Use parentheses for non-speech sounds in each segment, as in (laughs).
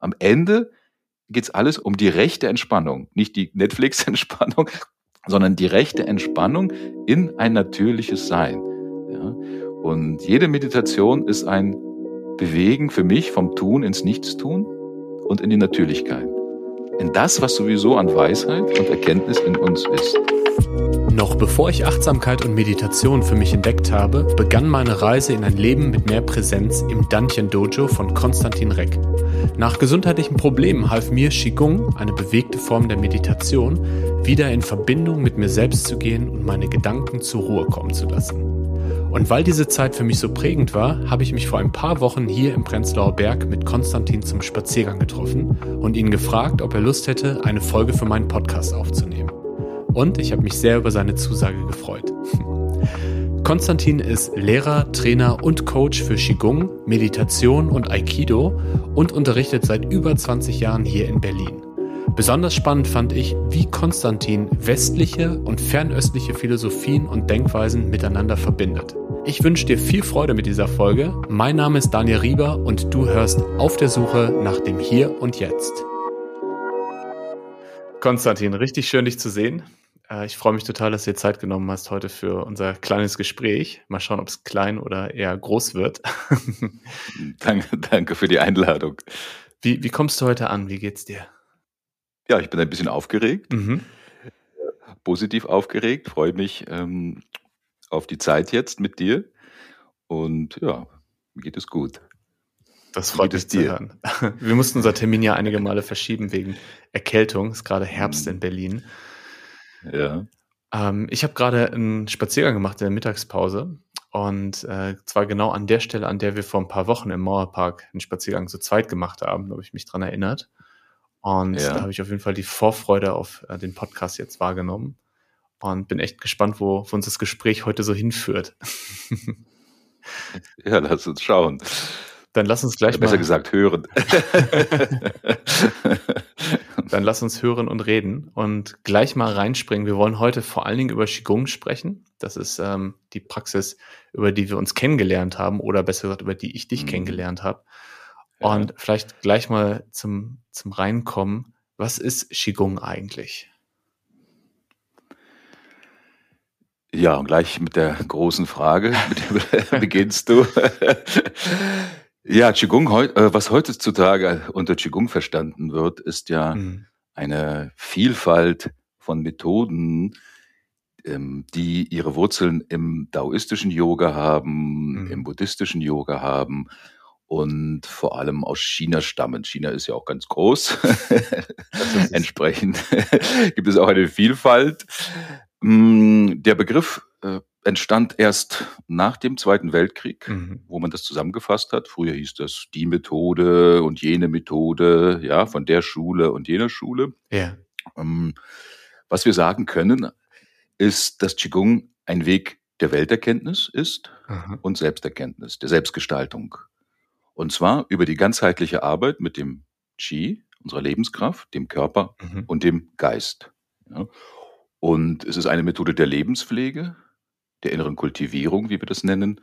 Am Ende geht es alles um die rechte Entspannung, nicht die Netflix-Entspannung, (laughs) sondern die rechte Entspannung in ein natürliches Sein. Ja? Und jede Meditation ist ein Bewegen für mich vom Tun ins Nichtstun und in die Natürlichkeit. In das, was sowieso an Weisheit und Erkenntnis in uns ist. Noch bevor ich Achtsamkeit und Meditation für mich entdeckt habe, begann meine Reise in ein Leben mit mehr Präsenz im Dantian Dojo von Konstantin Reck. Nach gesundheitlichen Problemen half mir Qigong, eine bewegte Form der Meditation, wieder in Verbindung mit mir selbst zu gehen und meine Gedanken zur Ruhe kommen zu lassen. Und weil diese Zeit für mich so prägend war, habe ich mich vor ein paar Wochen hier im Prenzlauer Berg mit Konstantin zum Spaziergang getroffen und ihn gefragt, ob er Lust hätte, eine Folge für meinen Podcast aufzunehmen. Und ich habe mich sehr über seine Zusage gefreut. (laughs) Konstantin ist Lehrer, Trainer und Coach für Qigong, Meditation und Aikido und unterrichtet seit über 20 Jahren hier in Berlin. Besonders spannend fand ich, wie Konstantin westliche und fernöstliche Philosophien und Denkweisen miteinander verbindet. Ich wünsche dir viel Freude mit dieser Folge. Mein Name ist Daniel Rieber und du hörst auf der Suche nach dem Hier und Jetzt. Konstantin, richtig schön dich zu sehen. Äh, ich freue mich total, dass du dir Zeit genommen hast heute für unser kleines Gespräch. Mal schauen, ob es klein oder eher groß wird. (laughs) danke, danke für die Einladung. Wie, wie kommst du heute an? Wie geht's dir? Ja, ich bin ein bisschen aufgeregt. Mhm. Positiv aufgeregt, freue mich ähm, auf die Zeit jetzt mit dir. Und ja, mir geht es gut. Das freut mich zu hören. Wir mussten unser Termin ja einige Male verschieben wegen Erkältung. Es ist gerade Herbst in Berlin. Ja. Ähm, ich habe gerade einen Spaziergang gemacht in der Mittagspause und äh, zwar genau an der Stelle, an der wir vor ein paar Wochen im Mauerpark einen Spaziergang zu zweit gemacht haben, da habe ich mich dran erinnert. Und ja. da habe ich auf jeden Fall die Vorfreude auf äh, den Podcast jetzt wahrgenommen und bin echt gespannt, wo, wo uns das Gespräch heute so hinführt. (laughs) ja, lass uns schauen. Dann lass uns gleich besser mal. Besser gesagt, hören. (laughs) Dann lass uns hören und reden und gleich mal reinspringen. Wir wollen heute vor allen Dingen über Qigong sprechen. Das ist ähm, die Praxis, über die wir uns kennengelernt haben oder besser gesagt, über die ich dich mhm. kennengelernt habe. Ja. Und vielleicht gleich mal zum, zum Reinkommen. Was ist Qigong eigentlich? Ja, und gleich mit der großen Frage, mit der (laughs) beginnst du. (laughs) Ja, Qigong, äh, was heutzutage unter Qigong verstanden wird, ist ja mhm. eine Vielfalt von Methoden, ähm, die ihre Wurzeln im daoistischen Yoga haben, mhm. im buddhistischen Yoga haben und vor allem aus China stammen. China ist ja auch ganz groß. (laughs) Entsprechend (laughs) gibt es auch eine Vielfalt. Mm, der Begriff äh, entstand erst nach dem Zweiten Weltkrieg, mhm. wo man das zusammengefasst hat. Früher hieß das die Methode und jene Methode, ja, von der Schule und jener Schule. Ja. Ähm, was wir sagen können, ist, dass Qigong ein Weg der Welterkenntnis ist mhm. und Selbsterkenntnis, der Selbstgestaltung. Und zwar über die ganzheitliche Arbeit mit dem Qi, unserer Lebenskraft, dem Körper mhm. und dem Geist. Ja. Und es ist eine Methode der Lebenspflege, der inneren Kultivierung, wie wir das nennen,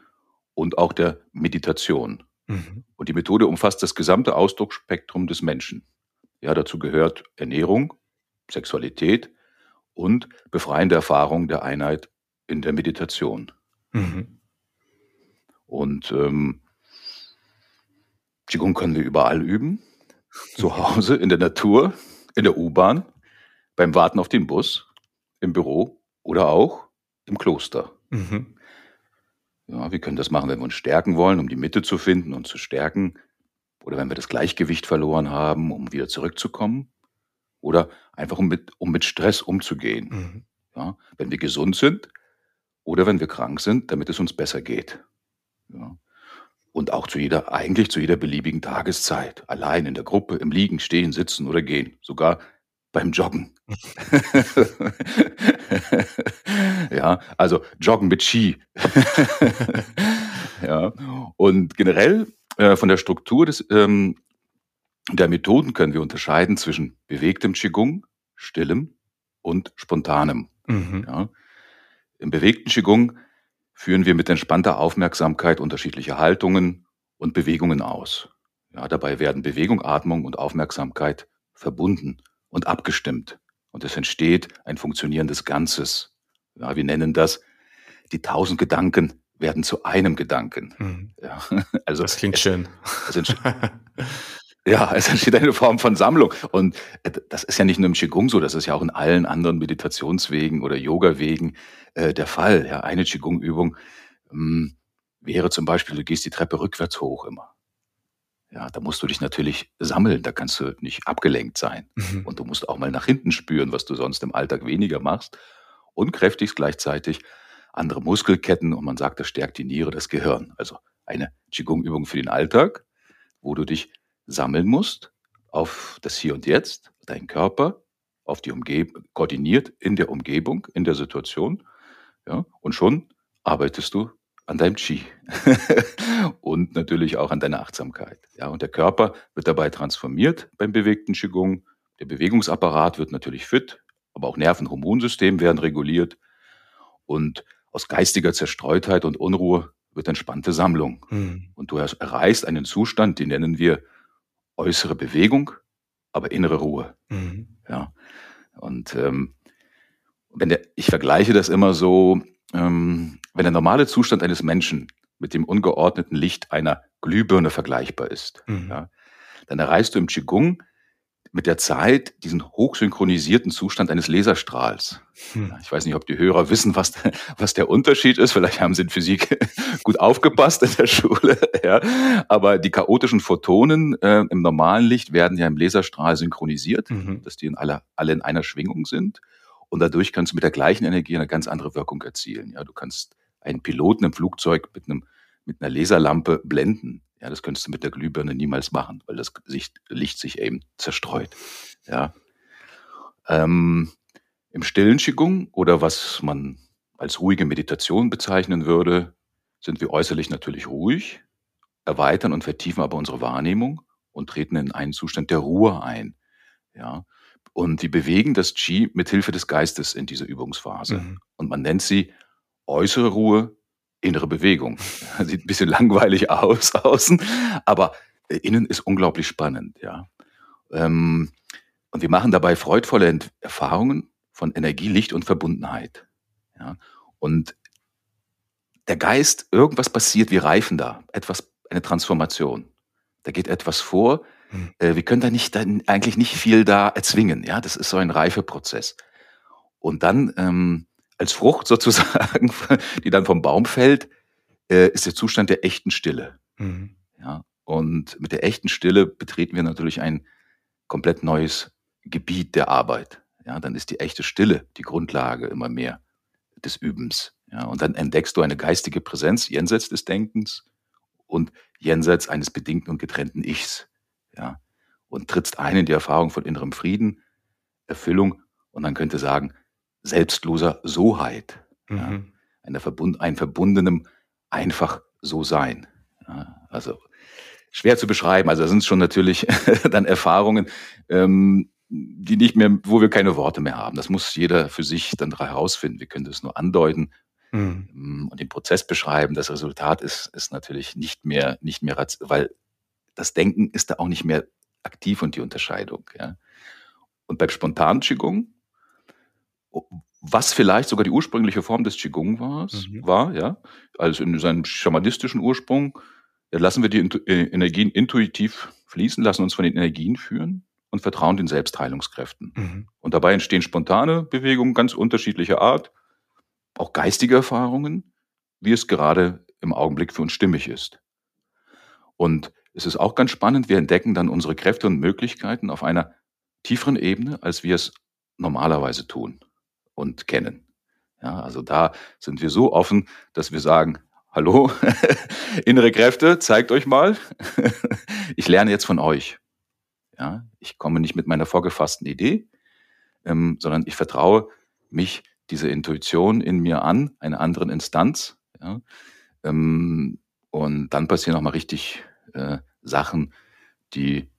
und auch der Meditation. Mhm. Und die Methode umfasst das gesamte Ausdrucksspektrum des Menschen. Ja, dazu gehört Ernährung, Sexualität und befreiende Erfahrung der Einheit in der Meditation. Mhm. Und ähm, Qigong können wir überall üben. Zu (laughs) Hause, in der Natur, in der U-Bahn, beim Warten auf den Bus, im Büro oder auch im Kloster. Mhm. Ja, wir können das machen, wenn wir uns stärken wollen, um die Mitte zu finden und zu stärken. Oder wenn wir das Gleichgewicht verloren haben, um wieder zurückzukommen. Oder einfach um mit, um mit Stress umzugehen. Mhm. Ja, wenn wir gesund sind oder wenn wir krank sind, damit es uns besser geht. Ja. Und auch zu jeder, eigentlich zu jeder beliebigen Tageszeit. Allein in der Gruppe, im Liegen, Stehen, Sitzen oder Gehen. Sogar beim Joggen. (laughs) ja, also Joggen mit Ski. (laughs) ja, und generell äh, von der Struktur des, ähm, der Methoden können wir unterscheiden zwischen bewegtem Qigong, stillem und spontanem. Mhm. Ja. Im bewegten Qigong führen wir mit entspannter Aufmerksamkeit unterschiedliche Haltungen und Bewegungen aus. Ja, dabei werden Bewegung, Atmung und Aufmerksamkeit verbunden und abgestimmt. Und es entsteht ein funktionierendes Ganzes. Ja, wir nennen das, die tausend Gedanken werden zu einem Gedanken. Mhm. Ja, (laughs) also das klingt es, schön. Es (laughs) ja, es entsteht eine Form von Sammlung. Und äh, das ist ja nicht nur im Qigong so, das ist ja auch in allen anderen Meditationswegen oder Yoga-Wegen äh, der Fall. Ja, eine Qigong-Übung ähm, wäre zum Beispiel, du gehst die Treppe rückwärts hoch immer. Ja, da musst du dich natürlich sammeln, da kannst du nicht abgelenkt sein. Mhm. Und du musst auch mal nach hinten spüren, was du sonst im Alltag weniger machst. Und kräftigst gleichzeitig andere Muskelketten und man sagt, das stärkt die Niere, das Gehirn. Also eine Qigong-Übung für den Alltag, wo du dich sammeln musst auf das Hier und Jetzt, deinen Körper, auf die Umgebung, koordiniert in der Umgebung, in der Situation. Ja, und schon arbeitest du an deinem Qi (laughs) und natürlich auch an deiner Achtsamkeit. Ja, und der Körper wird dabei transformiert beim bewegten Qigong. Der Bewegungsapparat wird natürlich fit, aber auch Nerven- Hormonsystem werden reguliert. Und aus geistiger Zerstreutheit und Unruhe wird entspannte Sammlung. Mhm. Und du erreichst einen Zustand, den nennen wir äußere Bewegung, aber innere Ruhe. Mhm. Ja. Und ähm, wenn der, ich vergleiche das immer so, ähm, wenn der normale Zustand eines Menschen mit dem ungeordneten Licht einer Glühbirne vergleichbar ist, mhm. ja, dann erreichst du im Qigong mit der Zeit diesen hochsynchronisierten Zustand eines Laserstrahls. Hm. Ich weiß nicht, ob die Hörer wissen, was, was der Unterschied ist. Vielleicht haben sie in Physik (laughs) gut aufgepasst in der Schule. (laughs) Ja. Aber die chaotischen Photonen äh, im normalen Licht werden ja im Laserstrahl synchronisiert, mhm. dass die in alle, alle in einer Schwingung sind. Und dadurch kannst du mit der gleichen Energie eine ganz andere Wirkung erzielen. Ja, du kannst einen Piloten im Flugzeug mit einem mit einer Laserlampe blenden. Ja, das könntest du mit der Glühbirne niemals machen, weil das Licht sich eben zerstreut. Ja. Ähm, Im stillen Qigong oder was man als ruhige Meditation bezeichnen würde, sind wir äußerlich natürlich ruhig, erweitern und vertiefen aber unsere Wahrnehmung und treten in einen Zustand der Ruhe ein. Ja. Und wir bewegen das Qi mit Hilfe des Geistes in dieser Übungsphase. Mhm. Und man nennt sie äußere Ruhe, innere Bewegung. (laughs) Sieht ein bisschen langweilig aus (laughs) außen, aber äh, innen ist unglaublich spannend, ja. Ähm, und wir machen dabei freudvolle Erfahrungen von Energie, Licht und Verbundenheit. Ja. Und der Geist, irgendwas passiert, wir reifen da, etwas, eine Transformation. Da geht etwas vor. Hm. Äh, wir können da nicht, dann eigentlich nicht viel da erzwingen. Ja, das ist so ein Reifeprozess. Und dann ähm, als Frucht (laughs) sozusagen, die dann vom Baum fällt, äh, ist der Zustand der echten Stille. Mhm. Ja, und mit der echten Stille betreten wir natürlich ein komplett neues Gebiet der Arbeit. Ja, dann ist die echte Stille die Grundlage immer mehr des Übens. Ja, und dann entdeckst du eine geistige Präsenz jenseits des Denkens und jenseits eines bedingten und getrennten Ichs. Ja, und trittst ein in die Erfahrung von innerem Frieden, Erfüllung und man könnte sagen, selbstloser Soheit. Mhm. Ja, eine verbund, ein verbundenem einfach so sein. Ja, also schwer zu beschreiben. Also da sind schon natürlich (laughs) dann Erfahrungen, ähm, die nicht mehr, wo wir keine Worte mehr haben. Das muss jeder für sich dann herausfinden. Wir können das nur andeuten mhm. Ähm, und den Prozess beschreiben. Das Resultat ist, ist natürlich nicht mehr, nicht mehr, weil das Denken ist da auch nicht mehr aktiv und die Unterscheidung. Ja. Und beim spontanen Qigong was vielleicht sogar die ursprüngliche Form des Qigong war, mhm. war ja, also in seinem schamanistischen Ursprung, ja, lassen wir die äh, Energien intuitiv fließen, lassen uns von den Energien führen und vertrauen den Selbstheilungskräften. Mhm. Und dabei entstehen spontane Bewegungen ganz unterschiedlicher Art, auch geistige Erfahrungen, wie es gerade im Augenblick für uns stimmig ist. Und es ist auch ganz spannend, wir entdecken dann unsere Kräfte und Möglichkeiten auf einer tieferen Ebene, als wir es normalerweise tun und kennen. Ja, also da sind wir so offen, dass wir sagen, hallo, (laughs) innere Kräfte, zeigt euch mal. (laughs) ich lerne jetzt von euch. Ja, ich komme nicht mit meiner vorgefassten Idee, ähm, sondern ich vertraue mich dieser Intuition in mir an, einer anderen Instanz. Ja, ähm, und dann passieren auch mal richtig äh, Sachen, die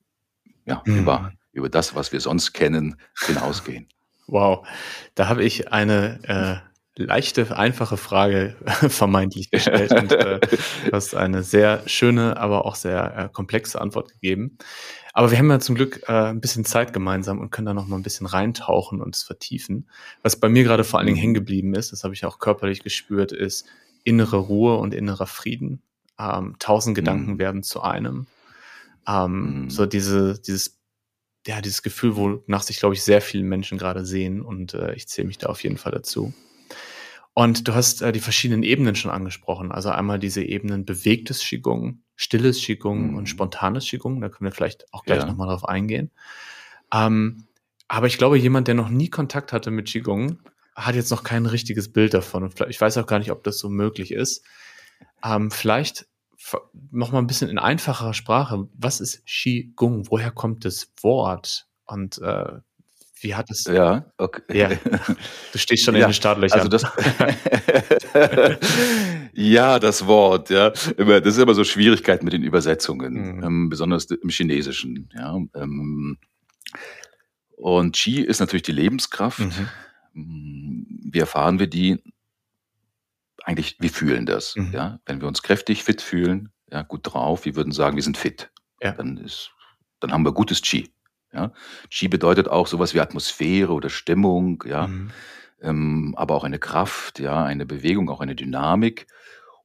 ja, mhm. über, über das, was wir sonst kennen, hinausgehen. Wow, da habe ich eine äh, leichte, einfache Frage (laughs) vermeintlich gestellt und äh, du hast eine sehr schöne, aber auch sehr äh, komplexe Antwort gegeben. Aber wir haben ja zum Glück äh, ein bisschen Zeit gemeinsam und können da noch mal ein bisschen reintauchen und es vertiefen. Was bei mir gerade vor allen Dingen mhm. hängen geblieben ist, das habe ich auch körperlich gespürt, ist innere Ruhe und innerer Frieden. Ähm, tausend Gedanken mhm. werden zu einem. Ähm, mhm. So diese, dieses, ja, dieses Gefühl, wonach sich, glaube ich, sehr viele Menschen gerade sehen und äh, ich zähle mich da auf jeden Fall dazu. Und du hast äh, die verschiedenen Ebenen schon angesprochen. Also einmal diese Ebenen bewegtes Qigong, stilles Qigong mhm. und spontanes Qigong. Da können wir vielleicht auch gleich ja. nochmal drauf eingehen. Ähm, aber ich glaube, jemand, der noch nie Kontakt hatte mit Qigong, hat jetzt noch kein richtiges Bild davon. ich weiß auch gar nicht, ob das so möglich ist. Ähm, vielleicht noch mal ein bisschen in einfacherer Sprache. Was ist Qigong? Woher kommt das Wort? Und äh, wie hat es? Ja, okay. Ja, (laughs) du stehst schon ja, in den Startlöchern. Also das, (laughs) ja, das Wort, ja. Immer, das ist immer so Schwierigkeiten mit den Übersetzungen, mhm. ähm, besonders im Chinesischen. Ja. Ähm, und Qi ist natürlich die Lebenskraft. Mhm. Wie erfahren wir die? Eigentlich, wir fühlen das. Mhm. Ja. Wenn wir uns kräftig, fit fühlen, ja, gut drauf, wir würden sagen, wir sind fit. Ja. Dann ist, dann haben wir gutes Qi. Ja? Qi bedeutet auch sowas wie Atmosphäre oder Stimmung, ja, mhm. ähm, aber auch eine Kraft, ja, eine Bewegung, auch eine Dynamik.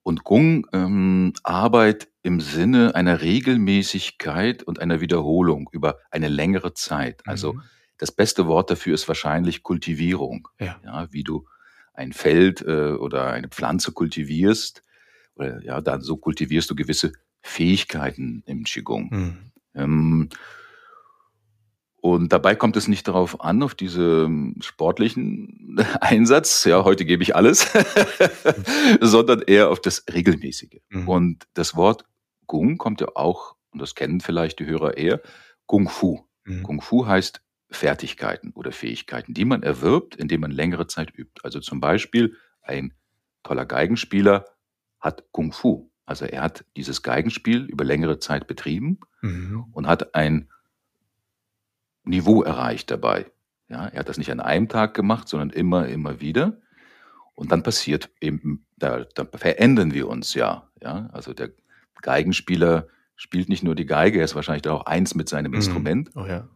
Und Gung ähm, Arbeit im Sinne einer Regelmäßigkeit und einer Wiederholung über eine längere Zeit. Also mhm. das beste Wort dafür ist wahrscheinlich Kultivierung. Ja. ja wie du ein Feld äh, oder eine Pflanze kultivierst, oder ja, dann so kultivierst du gewisse Fähigkeiten im Qigong. Mhm. Ähm, und dabei kommt es nicht darauf an, auf diesen sportlichen (laughs) Einsatz, ja, heute gebe ich alles, (laughs) sondern eher auf das Regelmäßige. Mhm. Und das Wort Gung kommt ja auch, und das kennen vielleicht die Hörer eher, Kung Fu. Mhm. Kung Fu heißt Fertigkeiten oder Fähigkeiten, die man erwirbt, indem man längere Zeit übt. Also zum Beispiel ein toller Geigenspieler hat Kung Fu. Also er hat dieses Geigenspiel über längere Zeit betrieben mhm. und hat ein Niveau erreicht dabei. Ja, er hat das nicht an einem Tag gemacht, sondern immer, immer wieder. Und dann passiert eben, da, da verändern wir uns ja. ja. Also der Geigenspieler spielt nicht nur die Geige, er ist wahrscheinlich auch eins mit seinem mhm. Instrument. Oh ja.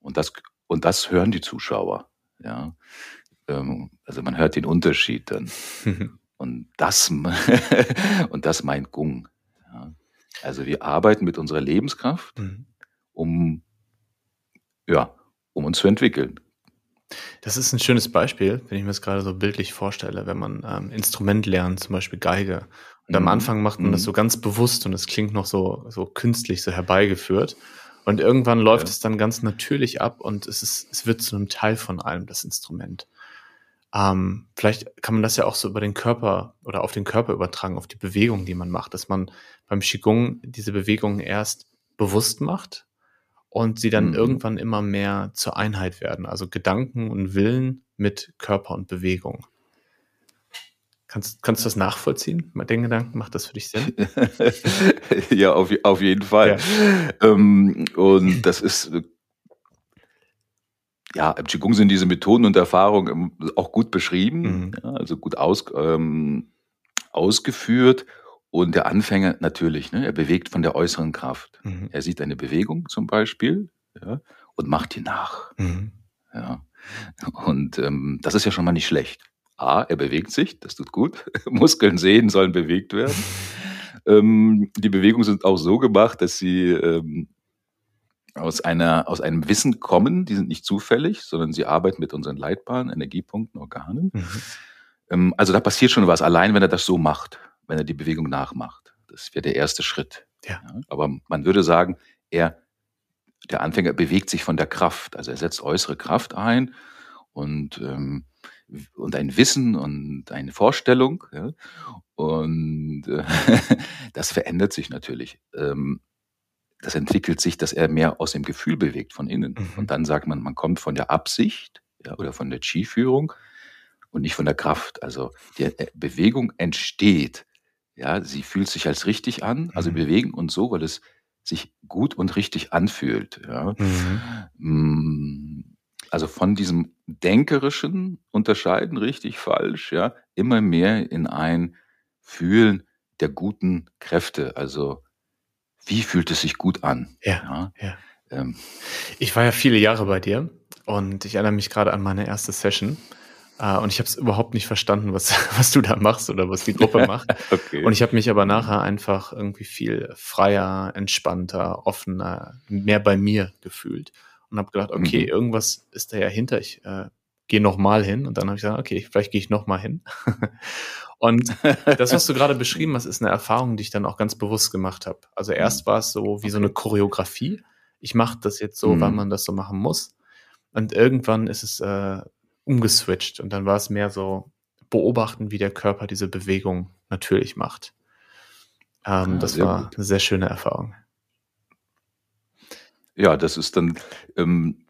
Und das, und das hören die Zuschauer. Ja. Ähm, also man hört den Unterschied dann. (laughs) und das, (laughs) und das meint Gung. Ja. Also wir arbeiten mit unserer Lebenskraft, mhm. um ja, um uns zu entwickeln. Das ist ein schönes Beispiel, wenn ich mir das gerade so bildlich vorstelle, wenn man ähm, Instrument lernt, zum Beispiel Geige. Und mhm. am Anfang macht man mhm. das so ganz bewusst und es klingt noch so, so künstlich, so herbeigeführt. Und irgendwann läuft ja. es dann ganz natürlich ab und es, ist, es wird zu einem Teil von allem, das Instrument. Ähm, vielleicht kann man das ja auch so über den Körper oder auf den Körper übertragen, auf die Bewegung, die man macht, dass man beim Qigong diese Bewegungen erst bewusst macht und sie dann mhm. irgendwann immer mehr zur Einheit werden. Also Gedanken und Willen mit Körper und Bewegung. Kannst, kannst du das nachvollziehen? Den Gedanken, macht das für dich Sinn? (laughs) ja, auf, auf jeden Fall. Ja. Ähm, und das ist, ja, im Qigong sind diese Methoden und Erfahrungen auch gut beschrieben, mhm. ja, also gut aus, ähm, ausgeführt. Und der Anfänger natürlich, ne, er bewegt von der äußeren Kraft. Mhm. Er sieht eine Bewegung zum Beispiel ja, und macht die nach. Mhm. Ja. Und ähm, das ist ja schon mal nicht schlecht. A, er bewegt sich, das tut gut. (laughs) Muskeln, Sehnen sollen bewegt werden. ähm, die Bewegungen sind auch so gemacht, dass sie ähm, aus, einer, aus einem Wissen kommen. Die sind nicht zufällig, sondern sie arbeiten mit unseren Leitbahnen, Energiepunkten, Organen. Mhm. Ähm, also da passiert schon was, allein wenn er das so macht wenn er die Bewegung nachmacht. Das wäre der erste Schritt. Ja. ja. Aber man würde sagen, er, der Anfänger bewegt sich von der Kraft. Also er setzt äußere Kraft ein und, ähm, und ein Wissen und eine Vorstellung. Ja. Und äh, (laughs) das verändert sich natürlich. Ähm, das entwickelt sich, dass er mehr aus dem Gefühl bewegt von innen. Mhm. Und dann sagt man, man kommt von der Absicht ja, oder von der Chi-Führung und nicht von der Kraft. Also die äh, Bewegung entsteht ja, sie fühlt sich als richtig an, also mhm. bewegen und so, weil es sich gut und richtig anfühlt. Ja. Mhm. Mm, also von diesem denkerischen unterscheiden, richtig, falsch, ja, immer mehr in ein Fühlen der guten Kräfte. Also wie fühlt es sich gut an? Ja. ja. ja. Ähm, ich war ja viele Jahre bei dir und ich erinnere mich gerade an meine erste Session. Uh, und ich habe es überhaupt nicht verstanden, was, (laughs) was du da machst oder was die Gruppe (laughs) macht. okay. Und ich habe mich aber nachher einfach irgendwie viel freier, entspannter, offener, mehr bei mir gefühlt und habe gedacht, okay, mhm. irgendwas ist da ja hinter. Ich äh, gehe noch mal hin und dann habe ich gesagt, okay, vielleicht gehe ich noch mal hin. (laughs) und das, was du gerade beschrieben hast, ist eine Erfahrung, die ich dann auch ganz bewusst gemacht habe. Also erst mhm. war es so wie so eine Choreografie. Ich mache das jetzt so, mhm. weil man das so machen muss. Und irgendwann ist es äh, umgeswitcht und dann war es mehr so beobachten, wie der Körper diese Bewegung natürlich macht. Ähm, ja, das war gut. eine sehr schöne Erfahrung. Ja, das ist dann, ähm,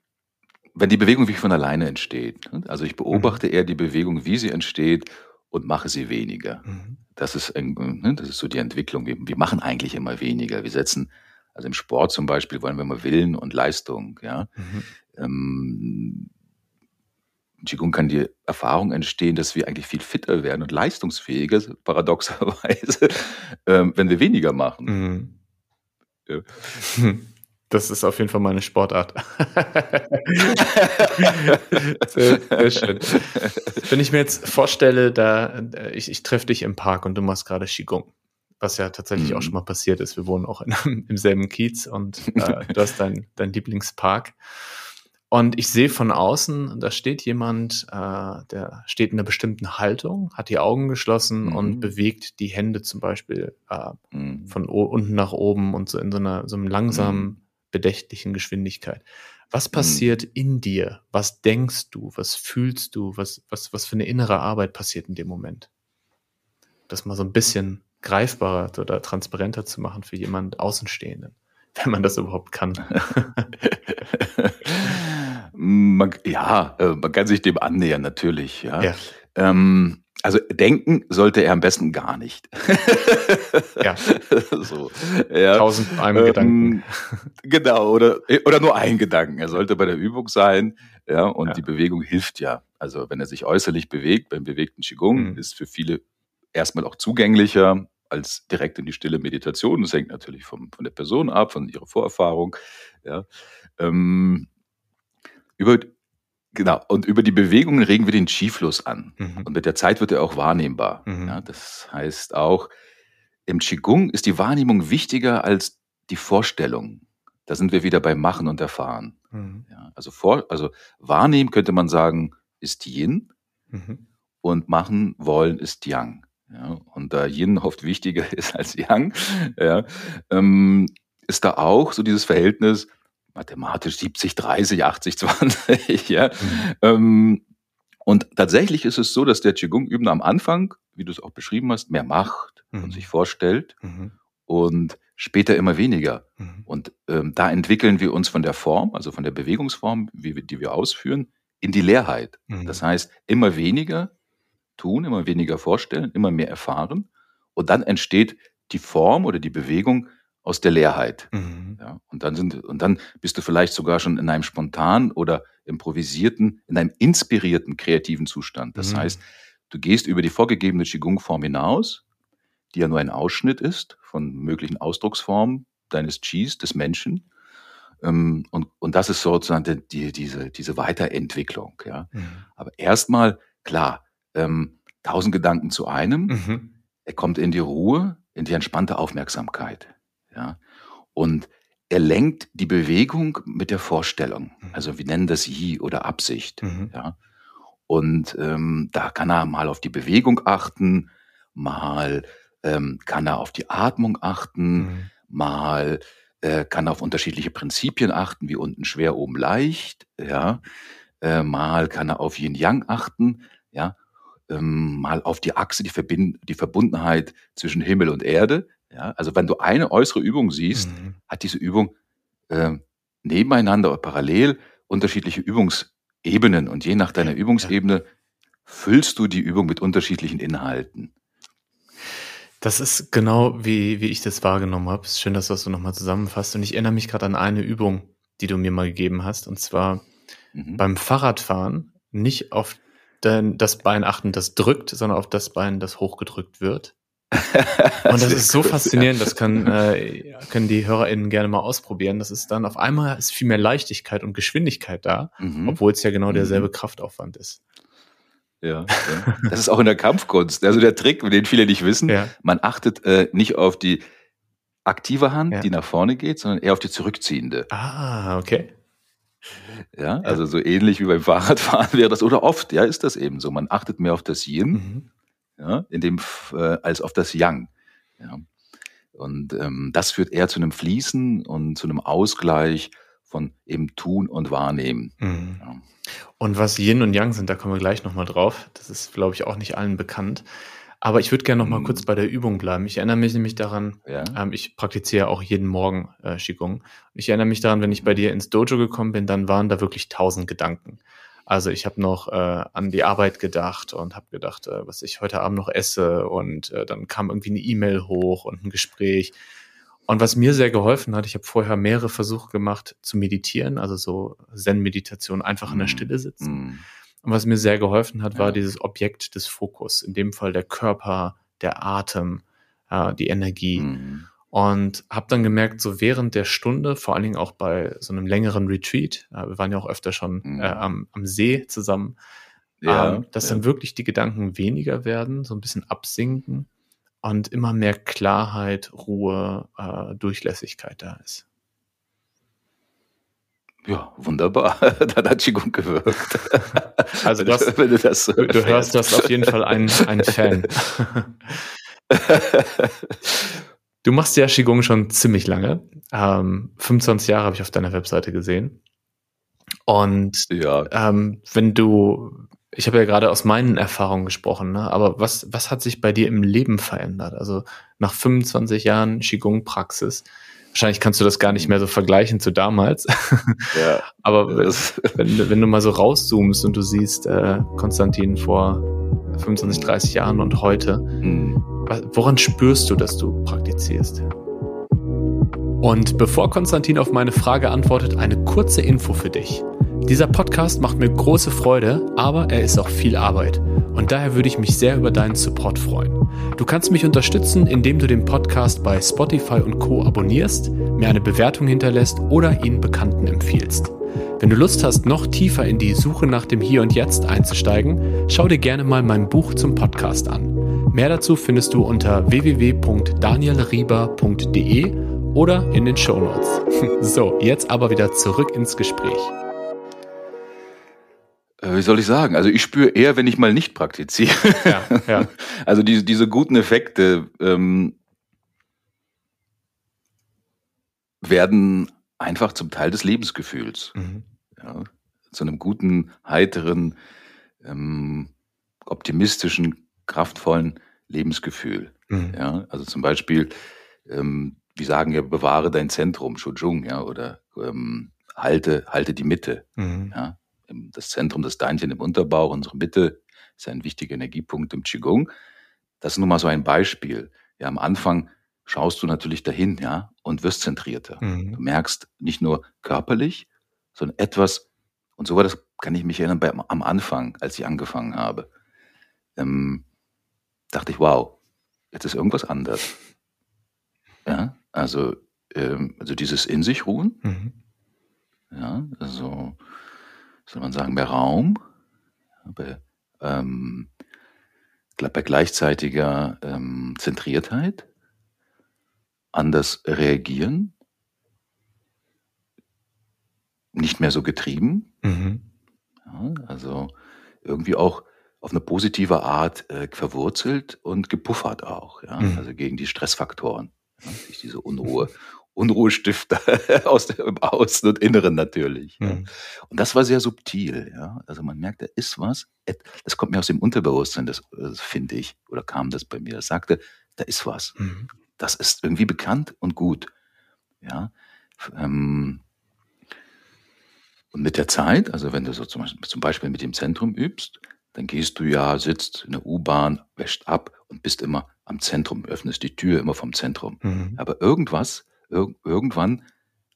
wenn die Bewegung wie von alleine entsteht. Ne? Also ich beobachte mhm. eher die Bewegung, wie sie entsteht und mache sie weniger. Mhm. Das ist, ne, das ist so die Entwicklung. Wir, wir machen eigentlich immer weniger. Wir setzen, also im Sport zum Beispiel wollen wir immer Willen und Leistung. Ja. Mhm. Ähm, Qigong kann die Erfahrung entstehen, dass wir eigentlich viel fitter werden und leistungsfähiger, (laughs) paradoxerweise, ähm, wenn wir weniger machen. Mhm. Ja. (laughs) Das ist auf jeden Fall meine Sportart. (laughs) sehr, sehr, schön. Wenn ich mir jetzt vorstelle, da ich, ich treffe dich im Park und du machst gerade Qigong, was ja tatsächlich mhm. auch schon mal passiert ist. Wir wohnen auch in, im selben Kiez und äh, du hast deinen dein Lieblingspark. Und ich sehe von außen, da steht jemand, äh, der steht in einer bestimmten Haltung, hat die Augen geschlossen mhm. und bewegt die Hände zum Beispiel äh, mhm. von unten nach oben und so in so, einer, so einem langsamen, mhm. Bedächtlichen Geschwindigkeit. Was mhm. passiert in dir? Was denkst du? Was fühlst du? Was, was, was für eine innere Arbeit passiert in dem Moment? Das mal so ein bisschen greifbarer oder transparenter zu machen für jemand Außenstehenden, (laughs) wenn man das überhaupt kann. (laughs) Man, ja, äh, man kann sich dem annähern, natürlich. Ja. ja. Ähm, also denken sollte er am besten gar nicht. (laughs) ja. (laughs) so, ja. Tausend einem ähm, Gedanken. (laughs) Genau, oder, oder nur ein Gedanken. Er sollte bei der Übung sein, ja, und ja. die Bewegung hilft ja. Also wenn er sich äußerlich bewegt, beim bewegten Qigong, mhm. ist für viele erstmal auch zugänglicher als direkt in die stille Meditation. Das hängt natürlich vom, von der Person ab, von ihrer Vorerfahrung. Ja. Ähm, über, genau, und über die Bewegungen regen wir den Qi-Fluss an. Mhm. Und mit der Zeit wird er auch wahrnehmbar. Mhm. Ja, das heißt auch, im Qigong ist die Wahrnehmung wichtiger als die Vorstellung. Da sind wir wieder beim Machen und Erfahren. Mhm. Ja, also, vor, also wahrnehmen könnte man sagen, ist Yin mhm. und machen wollen ist Yang. Ja, und da Yin oft wichtiger (laughs) ist als Yang, ja, ähm, ist da auch so dieses Verhältnis, mathematisch 70, 30, 80, 20. ja. Mhm. Ähm, und tatsächlich ist es so, dass der Qigong-Übende am Anfang, wie du es auch beschrieben hast, mehr macht mhm. und sich vorstellt mhm. und später immer weniger. Mhm. Und ähm, da entwickeln wir uns von der Form, also von der Bewegungsform, wie die wir ausführen, in die Leerheit. Mhm. Das heißt, immer weniger tun, immer weniger vorstellen, immer mehr erfahren. Und dann entsteht die Form oder die Bewegung aus der Leerheit. Mhm. Ja, und dann sind, und dann bist du vielleicht sogar schon in einem spontanen oder improvisierten, in einem inspirierten kreativen Zustand. Das mhm. heißt, du gehst über die vorgegebene Qigong-Form hinaus, die ja nur ein Ausschnitt ist von möglichen Ausdrucksformen deines Qis, des Menschen. Ähm, und, und das ist sozusagen die, diese, diese Weiterentwicklung. Ja. Mhm. Aber erstmal, klar, ähm, tausend Gedanken zu einem. Mhm. Er kommt in die Ruhe, in die entspannte Aufmerksamkeit. Ja? Und er lenkt die Bewegung mit der Vorstellung. Mhm. Also wir nennen das Yi oder Absicht. Mhm. Ja? Und ähm, da kann er mal auf die Bewegung achten, mal ähm, kann er auf die Atmung achten, mhm. mal äh, kann er auf unterschiedliche Prinzipien achten, wie unten schwer, oben leicht. Ja? Äh, mal kann er auf Yin Yang achten. Ja? Ähm, mal auf die Achse, die, Verbind die Verbundenheit zwischen Himmel und Erde. Ja, also wenn du eine äußere Übung siehst, mhm. hat diese Übung äh, nebeneinander oder parallel unterschiedliche Übungsebenen und je nach deiner ja, Übungsebene ja. füllst du die Übung mit unterschiedlichen Inhalten. Das ist genau wie, wie ich das wahrgenommen habe. Schön, dass du das so nochmal zusammenfasst. Und ich erinnere mich gerade an eine Übung, die du mir mal gegeben hast. Und zwar mhm. beim Fahrradfahren nicht auf das Bein achten, das drückt, sondern auf das Bein, das hochgedrückt wird. (laughs) Und das ist so faszinierend, das kann, äh, können die HörerInnen gerne mal ausprobieren. Das ist dann auf einmal ist viel mehr Leichtigkeit und Geschwindigkeit da, mhm. obwohl es ja genau derselbe mhm. Kraftaufwand ist. Ja, ja, das ist auch in der Kampfkunst. Also der Trick, den viele nicht wissen, ja. man achtet äh, nicht auf die aktive Hand, ja. die nach vorne geht, sondern eher auf die zurückziehende. Ah, okay. Ja, also so ähnlich wie beim Fahrradfahren (laughs) wäre das, oder oft, ja, ist das eben so. Man achtet mehr auf das Yin, mhm. Ja, in dem, äh, als auf das Yang. Ja. Und ähm, das führt eher zu einem Fließen und zu einem Ausgleich von eben Tun und Wahrnehmen. Mhm. Ja. Und was Yin und Yang sind, da kommen wir gleich nochmal drauf. Das ist, glaube ich, auch nicht allen bekannt. Aber ich würde gerne noch mal mhm. kurz bei der Übung bleiben. Ich erinnere mich nämlich daran, ja. ähm, ich praktiziere auch jeden Morgen äh, Qigong. Ich erinnere mich daran, wenn ich bei dir ins Dojo gekommen bin, dann waren da wirklich tausend Gedanken. Also ich habe noch äh, an die Arbeit gedacht und habe gedacht, äh, was ich heute Abend noch esse. Und äh, dann kam irgendwie eine E-Mail hoch und ein Gespräch. Und was mir sehr geholfen hat, ich habe vorher mehrere Versuche gemacht zu meditieren, also so Zen-Meditation, einfach in der mhm. Stille sitzen. Mm. Und was mir sehr geholfen hat, war ja. dieses Objekt des Fokus. In dem Fall der Körper, der Atem, äh, die Energie. Mhm. Und habe dann gemerkt, so während der Stunde, vor allen Dingen auch bei so einem längeren Retreat, wir waren ja auch öfter schon mhm. äh, am, am See zusammen, ja, ähm, dass ja. dann wirklich die Gedanken weniger werden, so ein bisschen absinken und immer mehr Klarheit, Ruhe, äh, Durchlässigkeit da ist. Ja, wunderbar. (laughs) da hat Qigong gewirkt. (laughs) Also das, (laughs) du, das so du, du hörst das auf jeden Fall ein, ein Fan. Du machst ja Qigong schon ziemlich lange. Ähm, 25 Jahre habe ich auf deiner Webseite gesehen. Und ja. ähm, wenn du, ich habe ja gerade aus meinen Erfahrungen gesprochen, ne? aber was, was hat sich bei dir im Leben verändert? Also nach 25 Jahren Qigong-Praxis, Wahrscheinlich kannst du das gar nicht mehr so vergleichen zu damals. Ja, (laughs) Aber wenn, wenn, du mal so rauszoomst und du siehst äh, Konstantin vor 25, 30 Jahren und heute, mhm. Woran spürst du, dass du praktizierst? Und bevor Konstantin auf meine Frage antwortet, eine kurze Info für dich. Dieser Podcast macht mir große Freude, aber er ist auch viel Arbeit. Und daher würde ich mich sehr über deinen Support freuen. Du kannst mich unterstützen, indem du den Podcast bei Spotify und Co abonnierst, mir eine Bewertung hinterlässt oder ihn Bekannten empfiehlst. Wenn du Lust hast, noch tiefer in die Suche nach dem Hier und Jetzt einzusteigen, schau dir gerne mal mein Buch zum Podcast an. Mehr dazu findest du unter www.danielrieber.de oder in den Show Notes. (laughs) So, jetzt aber wieder zurück ins Gespräch. Äh, wie soll ich sagen? Also ich spüre eher, wenn ich mal nicht praktiziere. Ja, ja. (laughs) Also diese, diese guten Effekte ähm, werden einfach zum Teil des Lebensgefühls. Mhm. Ja, zu einem guten, heiteren, ähm, optimistischen, kraftvollen Lebensgefühl. Mhm. Ja, also zum Beispiel, ähm, wir sagen ja, bewahre dein Zentrum, Shujung, ja, oder ähm, halte, halte die Mitte. Mhm. Ja, das Zentrum, das Deinchen im Unterbauch, unsere Mitte, ist ein wichtiger Energiepunkt im Qigong. Das ist nun mal so ein Beispiel. Ja, am Anfang schaust du natürlich dahin, ja, und wirst zentrierter. Mhm. Du merkst nicht nur körperlich, sondern etwas, und so war das, kann ich mich erinnern, bei, am Anfang, als ich angefangen habe, ähm, dachte ich, wow, jetzt ist irgendwas anders. Ja, also, ähm, also dieses in sich ruhen, mhm. ja, also soll man sagen, mehr Raum, bei, ähm, bei gleichzeitiger ähm, Zentriertheit, anders reagieren, nicht mehr so getrieben, mhm. ja, also irgendwie auch auf eine positive Art äh, verwurzelt und gepuffert auch, ja, mhm. also gegen die Stressfaktoren, ja, diese Unruhe (laughs) Unruhestifter (laughs) aus dem Außen und Inneren natürlich. Mhm. Und das war sehr subtil, ja. Also man merkt, da ist was. Das kommt mir aus dem Unterbewusstsein, das, das finde ich, oder kam das bei mir. Das sagte, da ist was. Mhm. Das ist irgendwie bekannt und gut. Ja. Ähm, und mit der Zeit, also wenn du so zum Beispiel, zum Beispiel mit dem Zentrum übst, dann gehst du ja, sitzt in der U-Bahn, wäscht ab und bist immer am Zentrum, öffnest die Tür immer vom Zentrum. Mhm. Aber irgendwas Ir irgendwann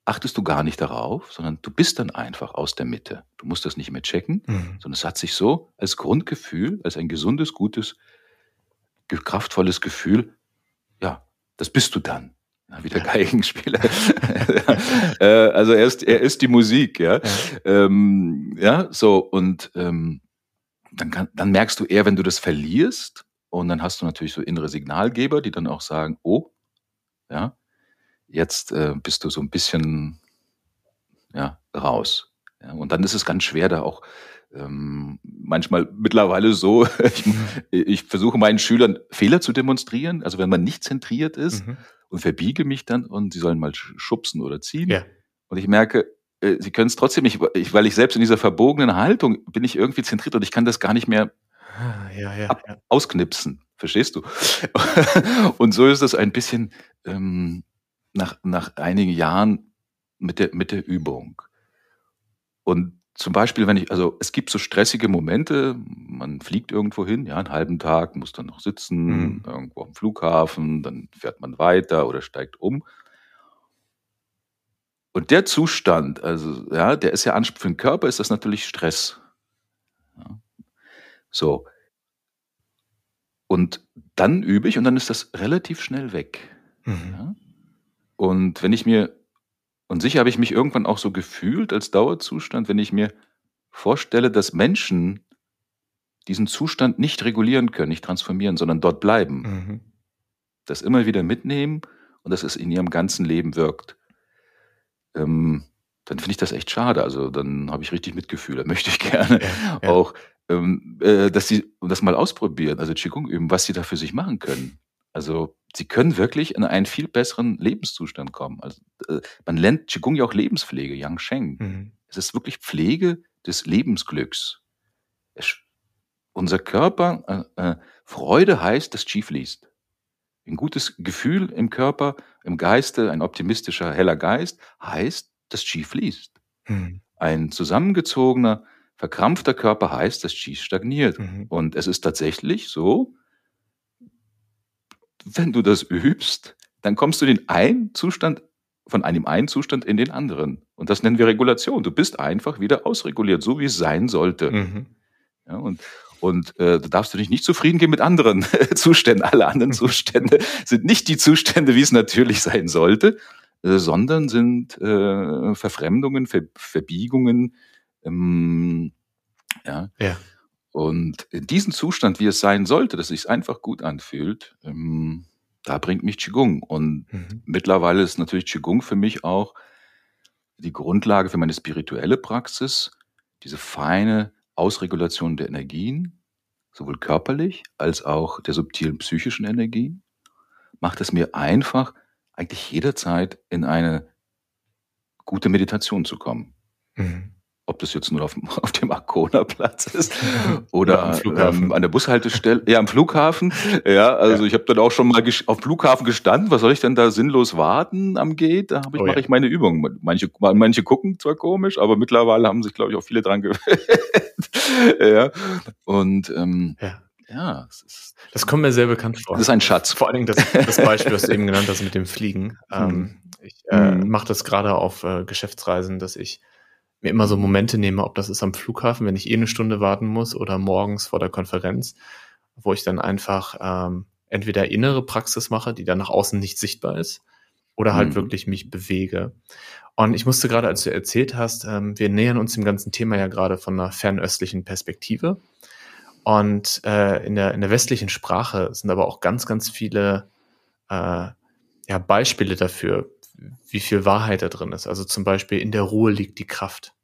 achtest du gar nicht darauf, sondern du bist dann einfach aus der Mitte. Du musst das nicht mehr checken, mhm. sondern es hat sich so als Grundgefühl, als ein gesundes, gutes, kraftvolles Gefühl, ja, das bist du dann. Ja, wie der Geigenspieler. (laughs) Äh, also er ist, er ist die Musik, ja. Ja, ähm, ja so, und ähm, dann, kann, dann merkst du eher, wenn du das verlierst, und dann hast du natürlich so innere Signalgeber, die dann auch sagen, oh, ja, jetzt äh, bist du so ein bisschen ja, raus. Ja, und dann ist es ganz schwer, da auch ähm, manchmal mittlerweile so, (laughs) ich, ich, versuche meinen Schülern Fehler zu demonstrieren, also wenn man nicht zentriert ist mhm. und verbiege mich dann und sie sollen mal schubsen oder ziehen. Ja. Und ich merke, äh, sie können es trotzdem nicht, weil ich selbst in dieser verbogenen Haltung bin ich irgendwie zentriert und ich kann das gar nicht mehr ah, ja, ja, ab, ausknipsen. Verstehst du? (laughs) und so ist es ein bisschen ähm, nach, nach einigen Jahren mit der, mit der Übung. Und zum Beispiel, wenn ich, also es gibt so stressige Momente, man fliegt irgendwo hin, ja, einen halben Tag, muss dann noch sitzen, mhm. irgendwo am Flughafen, dann fährt man weiter oder steigt um. Und der Zustand, also ja, der ist ja für den Körper ist das natürlich Stress. Ja. So. Und dann übe ich und dann ist das relativ schnell weg. Mhm. Ja. Und wenn ich mir, und sicher habe ich mich irgendwann auch so gefühlt als Dauerzustand, wenn ich mir vorstelle, dass Menschen diesen Zustand nicht regulieren können, nicht transformieren, sondern dort bleiben. Mhm. Das immer wieder mitnehmen und dass es in ihrem ganzen Leben wirkt. Ähm, dann finde ich das echt schade. Also dann habe ich richtig Mitgefühl. Da möchte ich gerne ja, ja. auch, ähm, äh, dass sie das mal ausprobieren, also Qigong üben, was sie da für sich machen können. Also sie können wirklich in einen viel besseren Lebenszustand kommen. Also, äh, man lernt Qigong ja auch Lebenspflege, Yang Sheng. Mhm. Es ist wirklich Pflege des Lebensglücks. Es, unser Körper, äh, äh, Freude heißt, dass Qi fließt. Ein gutes Gefühl im Körper, im Geiste, ein optimistischer, heller Geist heißt, dass Qi fließt. Mhm. Ein zusammengezogener, verkrampfter Körper heißt, dass Qi stagniert. Mhm. Und es ist tatsächlich so, wenn du das übst, dann kommst du den einen Zustand, von einem einen Zustand in den anderen. Und das nennen wir Regulation. Du bist einfach wieder ausreguliert, so wie es sein sollte. Mhm. Ja, und und äh, da darfst du dich nicht zufrieden geben mit anderen (laughs) Zuständen. Alle anderen Zustände sind nicht die Zustände, wie es natürlich sein sollte, äh, sondern sind äh, Verfremdungen, Ver Verbiegungen. Ähm, ja. ja. Und in diesen Zustand, wie es sein sollte, dass es sich einfach gut anfühlt, ähm, da bringt mich Qigong. Und mhm. mittlerweile ist natürlich Qigong für mich auch die Grundlage für meine spirituelle Praxis, diese feine Ausregulation der Energien, sowohl körperlich als auch der subtilen psychischen Energien, macht es mir einfach, eigentlich jederzeit in eine gute Meditation zu kommen. Mhm ob das jetzt nur auf, (laughs) auf dem Arkona-Platz ist (laughs) oder ähm, an der Bushaltestelle, ja am Flughafen. Ja, also ja. ich habe dann auch schon mal auf dem Flughafen gestanden. Was soll ich denn da sinnlos warten am Gate? Da ich, oh, mache ja. ich meine Übungen. Manche, manche gucken zwar komisch, aber mittlerweile haben sich, glaube ich, auch viele dran (laughs) gewöhnt. ja. Und ähm, ja. Ja, ist, das kommt mir sehr bekannt vor. Das ist ein Schatz. Vor allen Dingen das, das Beispiel, was du eben genannt hast mit dem Fliegen. Mhm. Ähm, ich äh, mhm. mache das gerade auf äh, Geschäftsreisen, dass ich mir immer so Momente nehme, ob das ist am Flughafen, wenn ich eh eine Stunde warten muss oder morgens vor der Konferenz, wo ich dann einfach ähm, entweder innere Praxis mache, die dann nach außen nicht sichtbar ist, oder halt mhm. wirklich mich bewege. Und ich musste gerade, als du erzählt hast, ähm, wir nähern uns dem ganzen Thema ja gerade von einer fernöstlichen Perspektive. Und äh, in, der, in der westlichen Sprache sind aber auch ganz, ganz viele äh, ja, Beispiele dafür, wie viel Wahrheit da drin ist. Also zum Beispiel in der Ruhe liegt die Kraft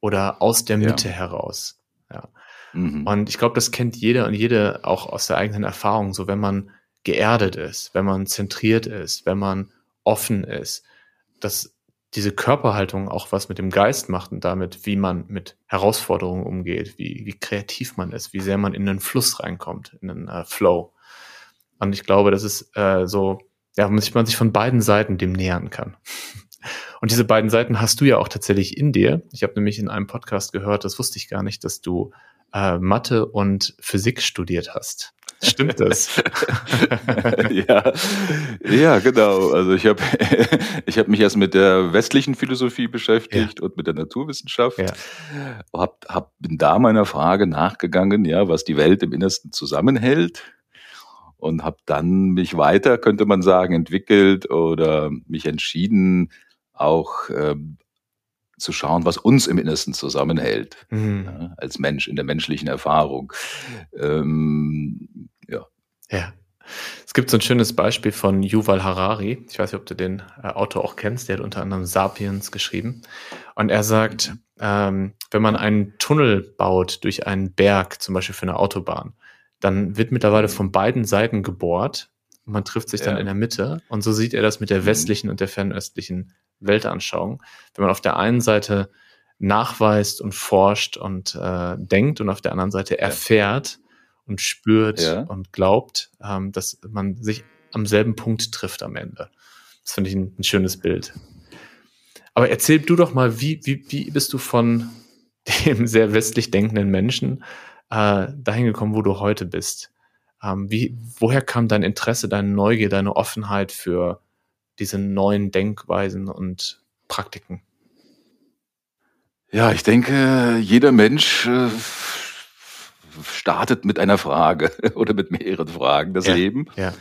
oder aus der Mitte ja. heraus. Ja. Mhm. Und ich glaube, das kennt jeder und jede auch aus der eigenen Erfahrung. So, wenn man geerdet ist, wenn man zentriert ist, wenn man offen ist, dass diese Körperhaltung auch was mit dem Geist macht und damit, wie man mit Herausforderungen umgeht, wie, wie kreativ man ist, wie sehr man in den Fluss reinkommt, in den äh, Flow. Und ich glaube, das ist äh, so ja, man sich, man sich von beiden Seiten dem nähern kann. (laughs) Und diese beiden Seiten hast du ja auch tatsächlich in dir. Ich habe nämlich in einem Podcast gehört, das wusste ich gar nicht, dass du äh, Mathe und Physik studiert hast. Stimmt das? (laughs) ja, ja, genau. Also ich habe (laughs) ich hab mich erst mit der westlichen Philosophie beschäftigt ja. und mit der Naturwissenschaft. Ja. Hab, hab, bin da meiner Frage nachgegangen, ja, was die Welt im Innersten zusammenhält und habe dann mich weiter, könnte man sagen, entwickelt oder mich entschieden, auch ähm, zu schauen, was uns im Innersten zusammenhält, mhm. ja, als Mensch, in der menschlichen Erfahrung. Ähm, ja. Ja. Es gibt so ein schönes Beispiel von Yuval Harari. Ich weiß nicht, ob du den äh, Autor auch kennst. Der hat unter anderem Sapiens geschrieben. Und er sagt, ähm, wenn man einen Tunnel baut durch einen Berg, zum Beispiel für eine Autobahn, dann wird mittlerweile von beiden Seiten gebohrt. Man trifft sich dann in der Mitte. Und so sieht er das mit der mhm. westlichen und der fernöstlichen Weltanschauung. Wenn man auf der einen Seite nachweist und forscht und äh, denkt und auf der anderen Seite erfährt und spürt ja. und glaubt, ähm, dass man sich am selben Punkt trifft am Ende. Das finde ich ein, ein, schönes Bild. Aber erzähl du doch mal, wie, wie, wie bist du von (laughs) dem sehr westlich denkenden Menschen äh, dahin gekommen, wo du heute bist? Ähm, wie, woher kam dein Interesse, deine Neugier, deine Offenheit für diese neuen Denkweisen und Praktiken? Ja, ich denke, jeder Mensch äh, startet mit einer Frage (laughs) oder mit mehreren Fragen das ja, Leben. Ja.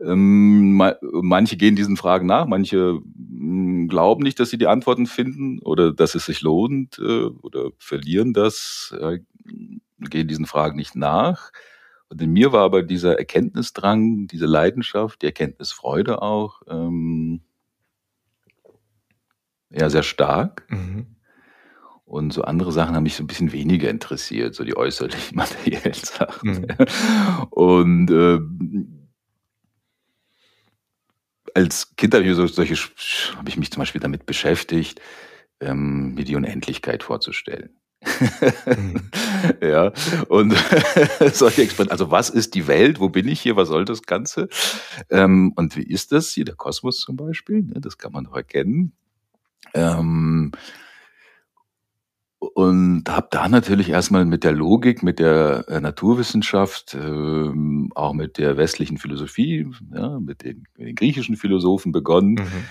Ähm, manche gehen diesen Fragen nach, manche hm, glauben nicht, dass sie die Antworten finden oder dass es sich lohnt äh, oder verlieren das, äh, gehen diesen Fragen nicht nach. Und in mir war aber dieser Erkenntnisdrang, diese Leidenschaft, die Erkenntnisfreude auch, ähm, ja, sehr stark. Mhm. Und so andere Sachen haben mich so ein bisschen weniger interessiert, so die äußerlichen (laughs) materiellen Sachen. Mhm. Und äh, als Kind habe ich, so, solche, habe ich mich zum Beispiel damit beschäftigt, ähm, mir die Unendlichkeit vorzustellen. Mhm. (laughs) ja, und (laughs) solche Experimente. Also, was ist die Welt? Wo bin ich hier? Was soll das Ganze? Ähm, und wie ist das hier? Der Kosmos zum Beispiel, ne? das kann man doch erkennen. Ähm, und habe da natürlich erstmal mit der Logik, mit der äh, Naturwissenschaft, ähm, auch mit der westlichen Philosophie, ja, mit, den, mit den griechischen Philosophen begonnen. Mhm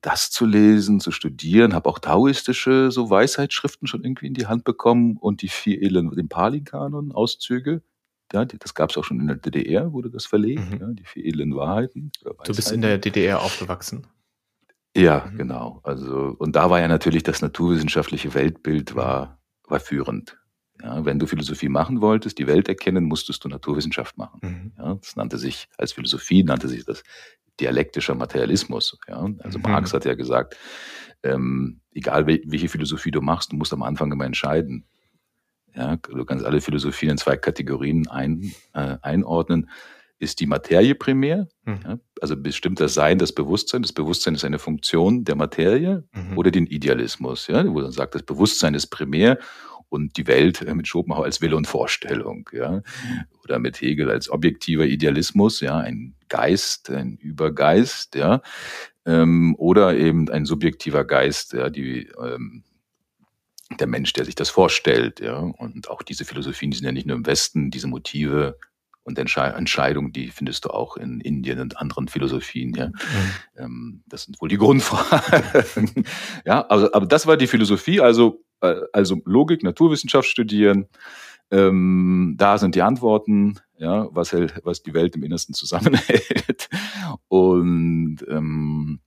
das zu lesen, zu studieren, habe auch taoistische so Weisheitsschriften schon irgendwie in die Hand bekommen und die vier Elen, den Pali-Kanon, Auszüge. Ja, das gab es auch schon in der DDR, wurde das verlegt, mhm. ja, die vier edlen Wahrheiten. Du bist in der DDR aufgewachsen? Ja, mhm. genau. Also, und da war ja natürlich das naturwissenschaftliche Weltbild war, war führend. Ja, wenn du Philosophie machen wolltest, die Welt erkennen, musstest du Naturwissenschaft machen. Mhm. Ja, das nannte sich als Philosophie, nannte sich das dialektischer Materialismus. Ja? Also mhm. Marx hat ja gesagt, ähm, egal welche Philosophie du machst, du musst am Anfang immer entscheiden. Ja, du kannst alle Philosophien in zwei Kategorien ein, äh, einordnen. Ist die Materie primär, mhm. ja, also bestimmt das Sein, das Bewusstsein. Das Bewusstsein ist eine Funktion der Materie mhm. oder den Idealismus, ja, wo man sagt, das Bewusstsein ist primär und die Welt äh, mit Schopenhauer als Wille und Vorstellung, ja, oder mit Hegel als objektiver Idealismus, ja, ein Geist, ein Übergeist, ja, ähm, oder eben ein subjektiver Geist, ja, die ähm, der Mensch, der sich das vorstellt, ja, und auch diese Philosophien, die sind ja nicht nur im Westen, diese Motive und Entscheidungen, die findest du auch in Indien und anderen Philosophien. Ja. Mhm. Ähm, das sind wohl die Grundfragen. (laughs) ja, aber, aber das war die Philosophie, also äh, also Logik, Naturwissenschaft studieren. Ähm, da sind die Antworten, ja, was, hält, was die Welt im Innersten zusammenhält. (laughs) Und ähm,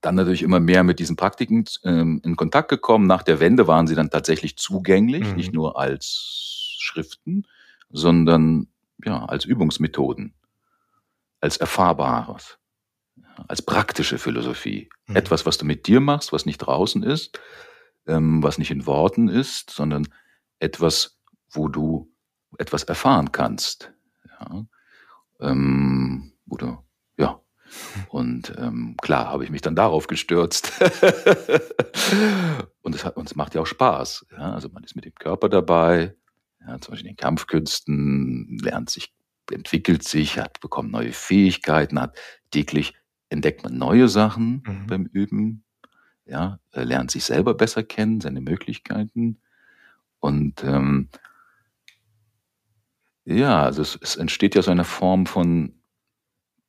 dann natürlich immer mehr mit diesen Praktiken ähm, in Kontakt gekommen. Nach der Wende waren sie dann tatsächlich zugänglich, mhm. nicht nur als Schriften, sondern ja, als Übungsmethoden, als Erfahrbares, als praktische Philosophie. Mhm. Etwas, was du mit dir machst, was nicht draußen ist, ähm, was nicht in Worten ist, sondern etwas, wo du etwas erfahren kannst. Ja? Ähm, du, ja. Und ähm, klar habe ich mich dann darauf gestürzt. (laughs) und es hat, und es macht ja auch Spaß. Ja? Also man ist mit dem Körper dabei, ja, zum Beispiel in den Kampfkünsten, lernt sich, entwickelt sich, hat, bekommt neue Fähigkeiten, hat täglich entdeckt man neue Sachen mhm. beim Üben ja, lernt sich selber besser kennen, seine Möglichkeiten Und ähm, ja, also es, es entsteht ja so eine Form von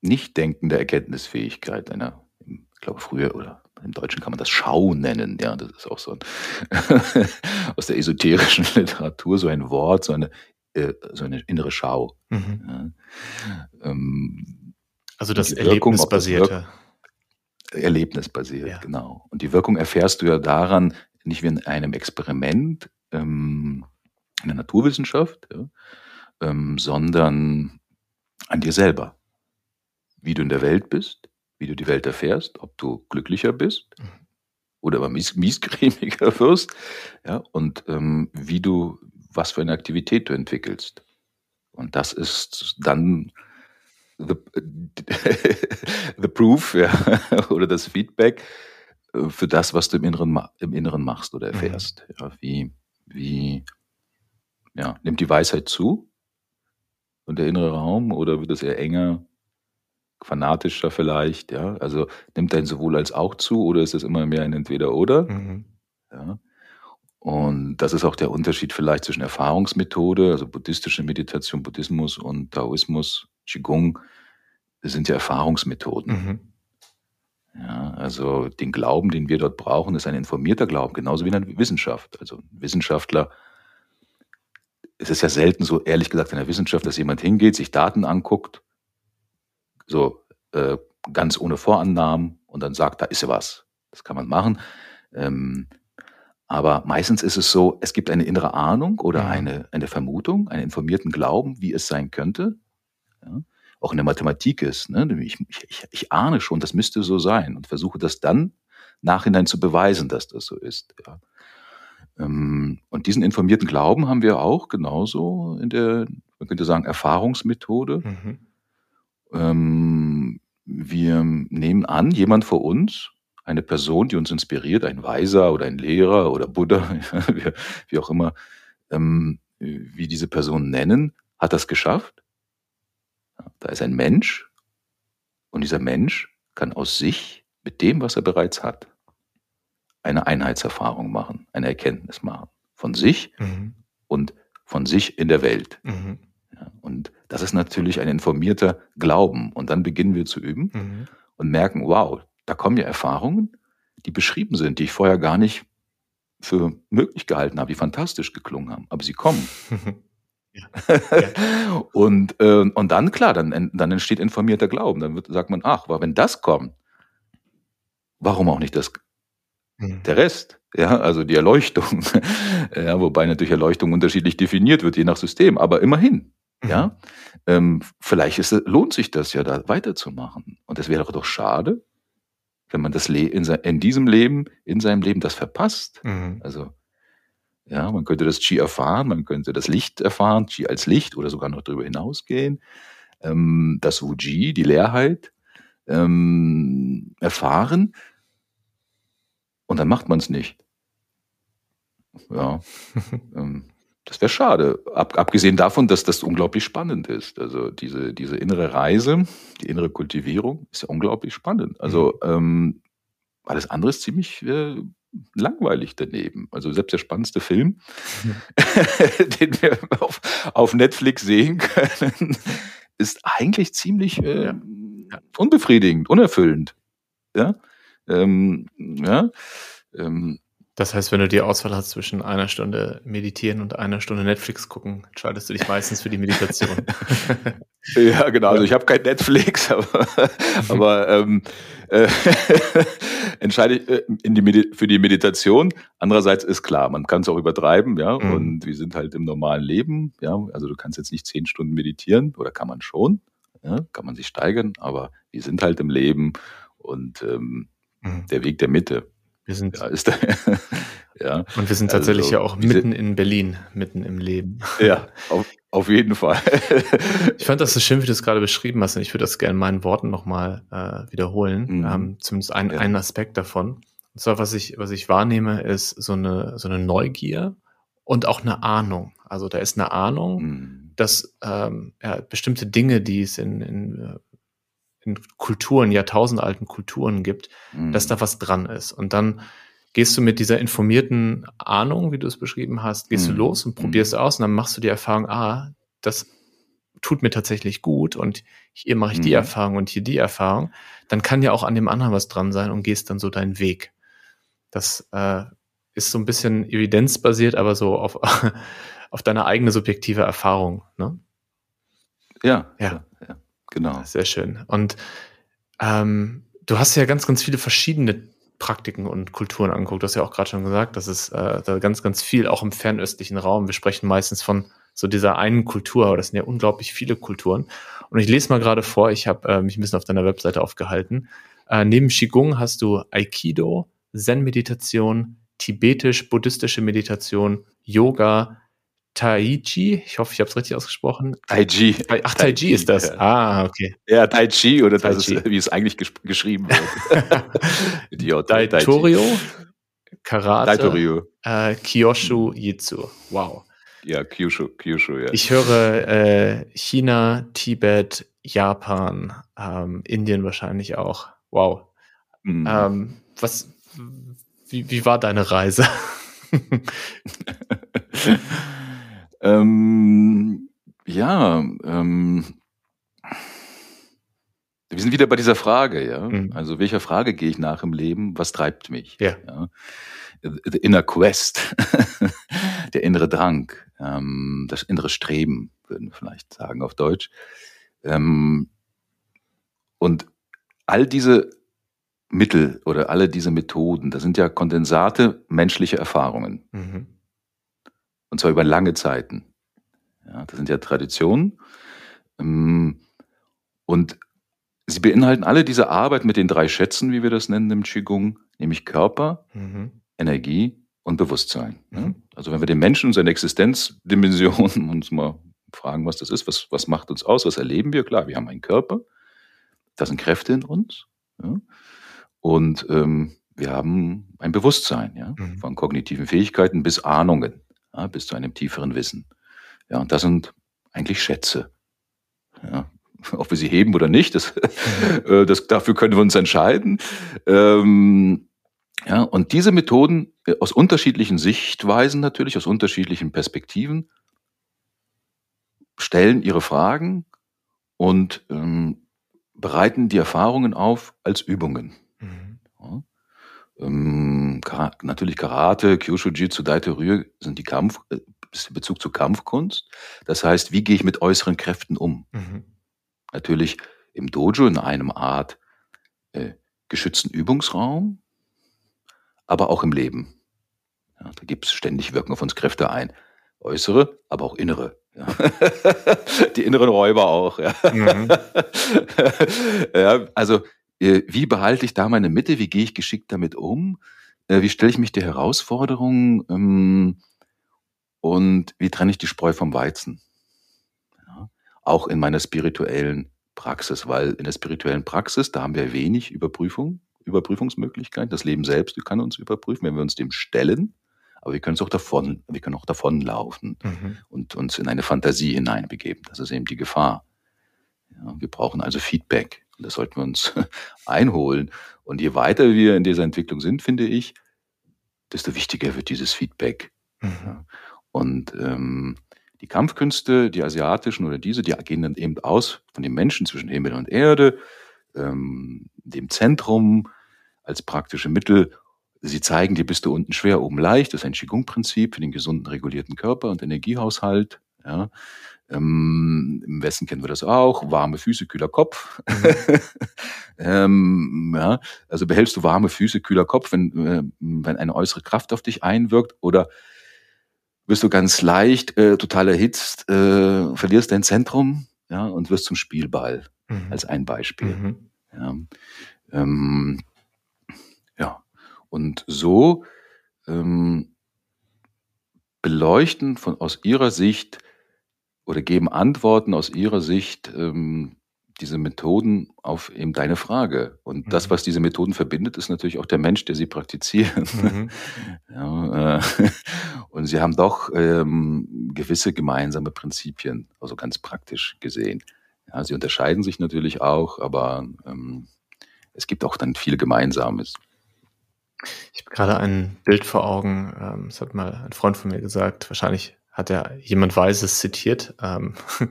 Nichtdenken der Erkenntnisfähigkeit einer, ich glaube früher oder im Deutschen kann man das Schau nennen, ja, das ist auch so ein (laughs) aus der esoterischen (laughs) Literatur so ein Wort, so eine äh, so eine innere Schau. Mhm. Ja. Ähm, also das Erlebnisbasierte. Erlebnisbasiert, ja. genau. Und die Wirkung erfährst du ja daran, nicht wie in einem Experiment ähm, in der Naturwissenschaft, ja, ähm, sondern an dir selber. Wie du in der Welt bist, wie du die Welt erfährst, ob du glücklicher bist mhm. oder aber mies, miesgrämiger (laughs) wirst, ja, und ähm, wie du, was für eine Aktivität du entwickelst. Und das ist dann the, (laughs) the proof ja, (laughs) oder das Feedback äh, für das, was du im Inneren, im Inneren machst oder mhm. erfährst. Mhm. Ja, wie, wie ja, nimmt die Weisheit zu und der innere Raum oder wird es eher enger, fanatischer vielleicht? Ja, also nimmt dein sowohl als auch zu oder ist es immer mehr ein Entweder-Oder? Mhm. Ja. Und das ist auch der Unterschied vielleicht zwischen Erfahrungsmethode, also buddhistische Meditation, Buddhismus und Taoismus, Qigong, das sind ja Erfahrungsmethoden. Mhm. Ja, also den Glauben, den wir dort brauchen, ist ein informierter Glauben, genauso wie in der Wissenschaft. Also ein Wissenschaftler, es ist ja selten so, ehrlich gesagt, in der Wissenschaft, dass jemand hingeht, sich Daten anguckt, so äh, ganz ohne Vorannahmen und dann sagt, da ist ja was. Das kann man machen. Ähm, aber meistens ist es so, es gibt eine innere Ahnung oder ja. eine, eine Vermutung, einen informierten Glauben, wie es sein könnte. Ja? Auch in der Mathematik ist. Ne? Ich, ich, ich ahne schon, das müsste so sein und versuche das dann nachhinein zu beweisen, dass das so ist. Ja? Ähm, und diesen informierten Glauben haben wir auch genauso in der, man könnte sagen, Erfahrungsmethode. Mhm. Ähm, wir nehmen an, jemand vor uns eine Person, die uns inspiriert, ein Weiser oder ein Lehrer oder Buddha, (laughs) wie, wie auch immer, ähm, wie diese Person nennen, hat das geschafft. Da ist ein Mensch und dieser Mensch kann aus sich mit dem, was er bereits hat, eine Einheitserfahrung machen, eine Erkenntnis machen von sich mhm. und von sich in der Welt. Mhm. Und das ist natürlich ein informierter Glauben. Und dann beginnen wir zu üben mhm. und merken, wow, da kommen ja Erfahrungen, die beschrieben sind, die ich vorher gar nicht für möglich gehalten habe, die fantastisch geklungen haben, aber sie kommen. (laughs) (laughs) Und, äh, und dann, klar, dann, dann entsteht informierter Glauben. Dann wird, sagt man, ach, aber wenn das kommt, warum auch nicht das, mhm. der Rest? Ja, also die Erleuchtung. (laughs) ja, wobei natürlich Erleuchtung unterschiedlich definiert wird, je nach System, aber immerhin. Mhm. Ja, ähm, vielleicht ist, lohnt sich das ja, da weiterzumachen. Und es wäre doch schade, wenn man das Le in, in, diesem Leben, in seinem Leben das verpasst. Mhm. Also, ja, man könnte das Qi erfahren, man könnte das Licht erfahren, Qi als Licht oder sogar noch darüber hinausgehen. Ähm, das Wuji, die Leerheit, ähm, erfahren. Und dann macht man es nicht. Ja. (laughs) ähm, das wäre schade. Ab, abgesehen davon, dass das unglaublich spannend ist. Also diese, diese innere Reise, die innere Kultivierung ist ja unglaublich spannend. Also mhm. ähm, alles andere ist ziemlich äh, langweilig daneben. Also selbst der spannendste Film, mhm. (laughs) den wir auf, auf Netflix sehen können, ist eigentlich ziemlich äh, ja. unbefriedigend, unerfüllend. Ja, ähm, ja. Ähm, das heißt, wenn du die Auswahl hast zwischen einer Stunde meditieren und einer Stunde Netflix gucken, entscheidest du dich meistens für die Meditation. (laughs) ja, genau. Also ich habe kein Netflix, (laughs) aber, aber ähm, äh, (laughs) entscheide ich äh, in die für die Meditation. Andererseits ist klar, man kann es auch übertreiben, ja. Mhm. Und wir sind halt im normalen Leben, ja. Also du kannst jetzt nicht zehn Stunden meditieren oder kann man schon, ja? kann man sich steigern, aber wir sind halt im Leben und ähm, mhm. der Weg der Mitte wir sind, ja, ist da, (laughs) ja. Und wir sind tatsächlich also, ja auch mitten in Berlin, mitten im Leben. Ja, auf, auf jeden Fall. ich fand das so schön, wie du es gerade beschrieben hast, und ich würde das gerne in meinen Worten nochmal äh, wiederholen. Mhm. Ähm, zumindest ein, ja. einen Aspekt davon. Und zwar, was ich, was ich wahrnehme, ist so eine, so eine Neugier und auch eine Ahnung. Also da ist eine Ahnung, mhm. dass ähm, ja, bestimmte Dinge, die es in, in äh, in Kulturen, jahrtausendalten Kulturen gibt, mhm. dass da was dran ist. Und dann gehst du mit dieser informierten Ahnung, wie du es beschrieben hast, gehst mhm. du los und probierst mhm. aus und dann machst du die Erfahrung, ah, das tut mir tatsächlich gut und hier mache ich die mhm. Erfahrung und hier die Erfahrung, dann kann ja auch an dem anderen was dran sein und gehst dann so deinen Weg. Das äh, ist so ein bisschen evidenzbasiert, aber so auf, (laughs) auf deine eigene subjektive Erfahrung. Ne? Ja, ja, ja, genau. Sehr schön. Und ähm, du hast ja ganz, ganz viele verschiedene Praktiken und Kulturen angeguckt. Du hast ja auch gerade schon gesagt, das ist äh, da ganz, ganz viel, auch im fernöstlichen Raum. Wir sprechen meistens von so dieser einen Kultur, aber das sind ja unglaublich viele Kulturen. Und ich lese mal gerade vor, ich habe äh, mich ein bisschen auf deiner Webseite aufgehalten. Äh, neben Qigong hast du Aikido, Zen-Meditation, tibetisch-buddhistische Meditation, Yoga, Taiji, ich hoffe, ich habe es richtig ausgesprochen. Taiji. Ach, Taiji ist das. Ja. Ah, okay. Ja, Taiji oder Tai das ist, wie es eigentlich gesch geschrieben wird. (laughs) Idiot. Daitorio, Karate, Daitorio. Äh, Kyoshu Jitsu. Wow. Ja, Kyushu, Kyushu, ja. Ich höre äh, China, Tibet, Japan, ähm, Indien wahrscheinlich auch. Wow. Mhm. Ähm, was, wie, wie war deine Reise? (laughs) (laughs) Ähm, ja, ähm, wir sind wieder bei dieser Frage, ja. Mhm. Also welcher Frage gehe ich nach im Leben? Was treibt mich? Ja. ja? The inner quest, (laughs) der innere Drang, ähm, das innere Streben, würden wir vielleicht sagen auf Deutsch. Ähm, und all diese Mittel oder alle diese Methoden, das sind ja Kondensate menschlicher Erfahrungen. Mhm. Und zwar über lange Zeiten. Ja, das sind ja Traditionen. Ähm, und sie beinhalten alle diese Arbeit mit den drei Schätzen, wie wir das nennen im Qigong, nämlich Körper, mhm. Energie und Bewusstsein. Mhm. Also wenn wir den Menschen und seine Existenzdimension (laughs) uns mal fragen, was das ist, was, was macht uns aus, was erleben wir? Klar, wir haben einen Körper, da sind Kräfte in uns. Ja? Und ähm, wir haben ein Bewusstsein, ja? Mhm. von kognitiven Fähigkeiten bis Ahnungen ja, bis zu einem tieferen Wissen. Ja, und das sind eigentlich Schätze. Ja, (laughs) ob wir sie heben oder nicht, das, (laughs) äh, das, dafür können wir uns entscheiden. Ähm, ja, und diese Methoden äh, aus unterschiedlichen Sichtweisen natürlich, aus unterschiedlichen Perspektiven, stellen ihre Fragen und ähm, bereiten die Erfahrungen auf als Übungen. Mhm. Ja. Ähm, natürlich Karate, Kyushu Jitsu, Daite Ryu sind die Kampf, äh, Bezug zur Kampfkunst. Das heißt, wie gehe ich mit äußeren Kräften um? Mhm. Natürlich im Dojo in einem Art äh, geschützten Übungsraum, aber auch im Leben. Ja, da gibt es ständig wirken auf uns Kräfte ein. Äußere, aber auch innere. Ja. (laughs) die inneren Räuber auch. Ja. Mhm. (laughs) ja, also wie behalte ich da meine Mitte? Wie gehe ich geschickt damit um? Äh, wie stelle ich mich der Herausforderung? Ähm, und wie trenne ich die Spreu vom Weizen? Ja, auch in meiner spirituellen Praxis, weil in der spirituellen Praxis, da haben wir wenig Überprüfung, Überprüfungsmöglichkeiten. Das Leben selbst kann uns überprüfen, wenn wir uns dem stellen. Aber wir können es auch davon, wir können auch davonlaufen mhm. und uns in eine Fantasie hineinbegeben. Das ist eben die Gefahr. Ja, wir brauchen also Feedback. Das sollten wir uns (laughs) einholen. Und je weiter wir in dieser Entwicklung sind, finde ich, desto wichtiger wird dieses Feedback. Mhm. Und ähm, die Kampfkünste, die asiatischen oder diese, die gehen dann eben aus von dem Menschen zwischen Himmel und Erde, ähm, dem Zentrum als praktische Mittel. Sie zeigen dir, bist du unten schwer, oben leicht. Das ist ein Qigong-Prinzip für den gesunden, regulierten Körper und Energiehaushalt. Ja. Ähm, Im Westen kennen wir das auch. Warme Füße, kühler Kopf. Mhm. (laughs) ähm, ja, also behältst du warme Füße, kühler Kopf, wenn, äh, wenn eine äußere Kraft auf dich einwirkt oder wirst du ganz leicht äh, total erhitzt, äh, verlierst dein Zentrum ja, und wirst zum Spielball, mhm. als ein Beispiel. Mhm. Ja. Ähm, ja, und so ähm, beleuchten von aus ihrer Sicht oder geben Antworten aus ihrer Sicht ähm, diese Methoden auf eben deine Frage. Und mhm. das, was diese Methoden verbindet, ist natürlich auch der Mensch, der sie praktiziert. Mhm. (laughs) ja, äh, und sie haben doch ähm, gewisse gemeinsame Prinzipien, also ganz praktisch gesehen. Ja, sie unterscheiden sich natürlich auch, aber ähm, es gibt auch dann viel Gemeinsames. Ich habe gerade ein Bild vor Augen, ähm, das hat mal ein Freund von mir gesagt, wahrscheinlich hat er jemand Weises zitiert. Ähm, (laughs)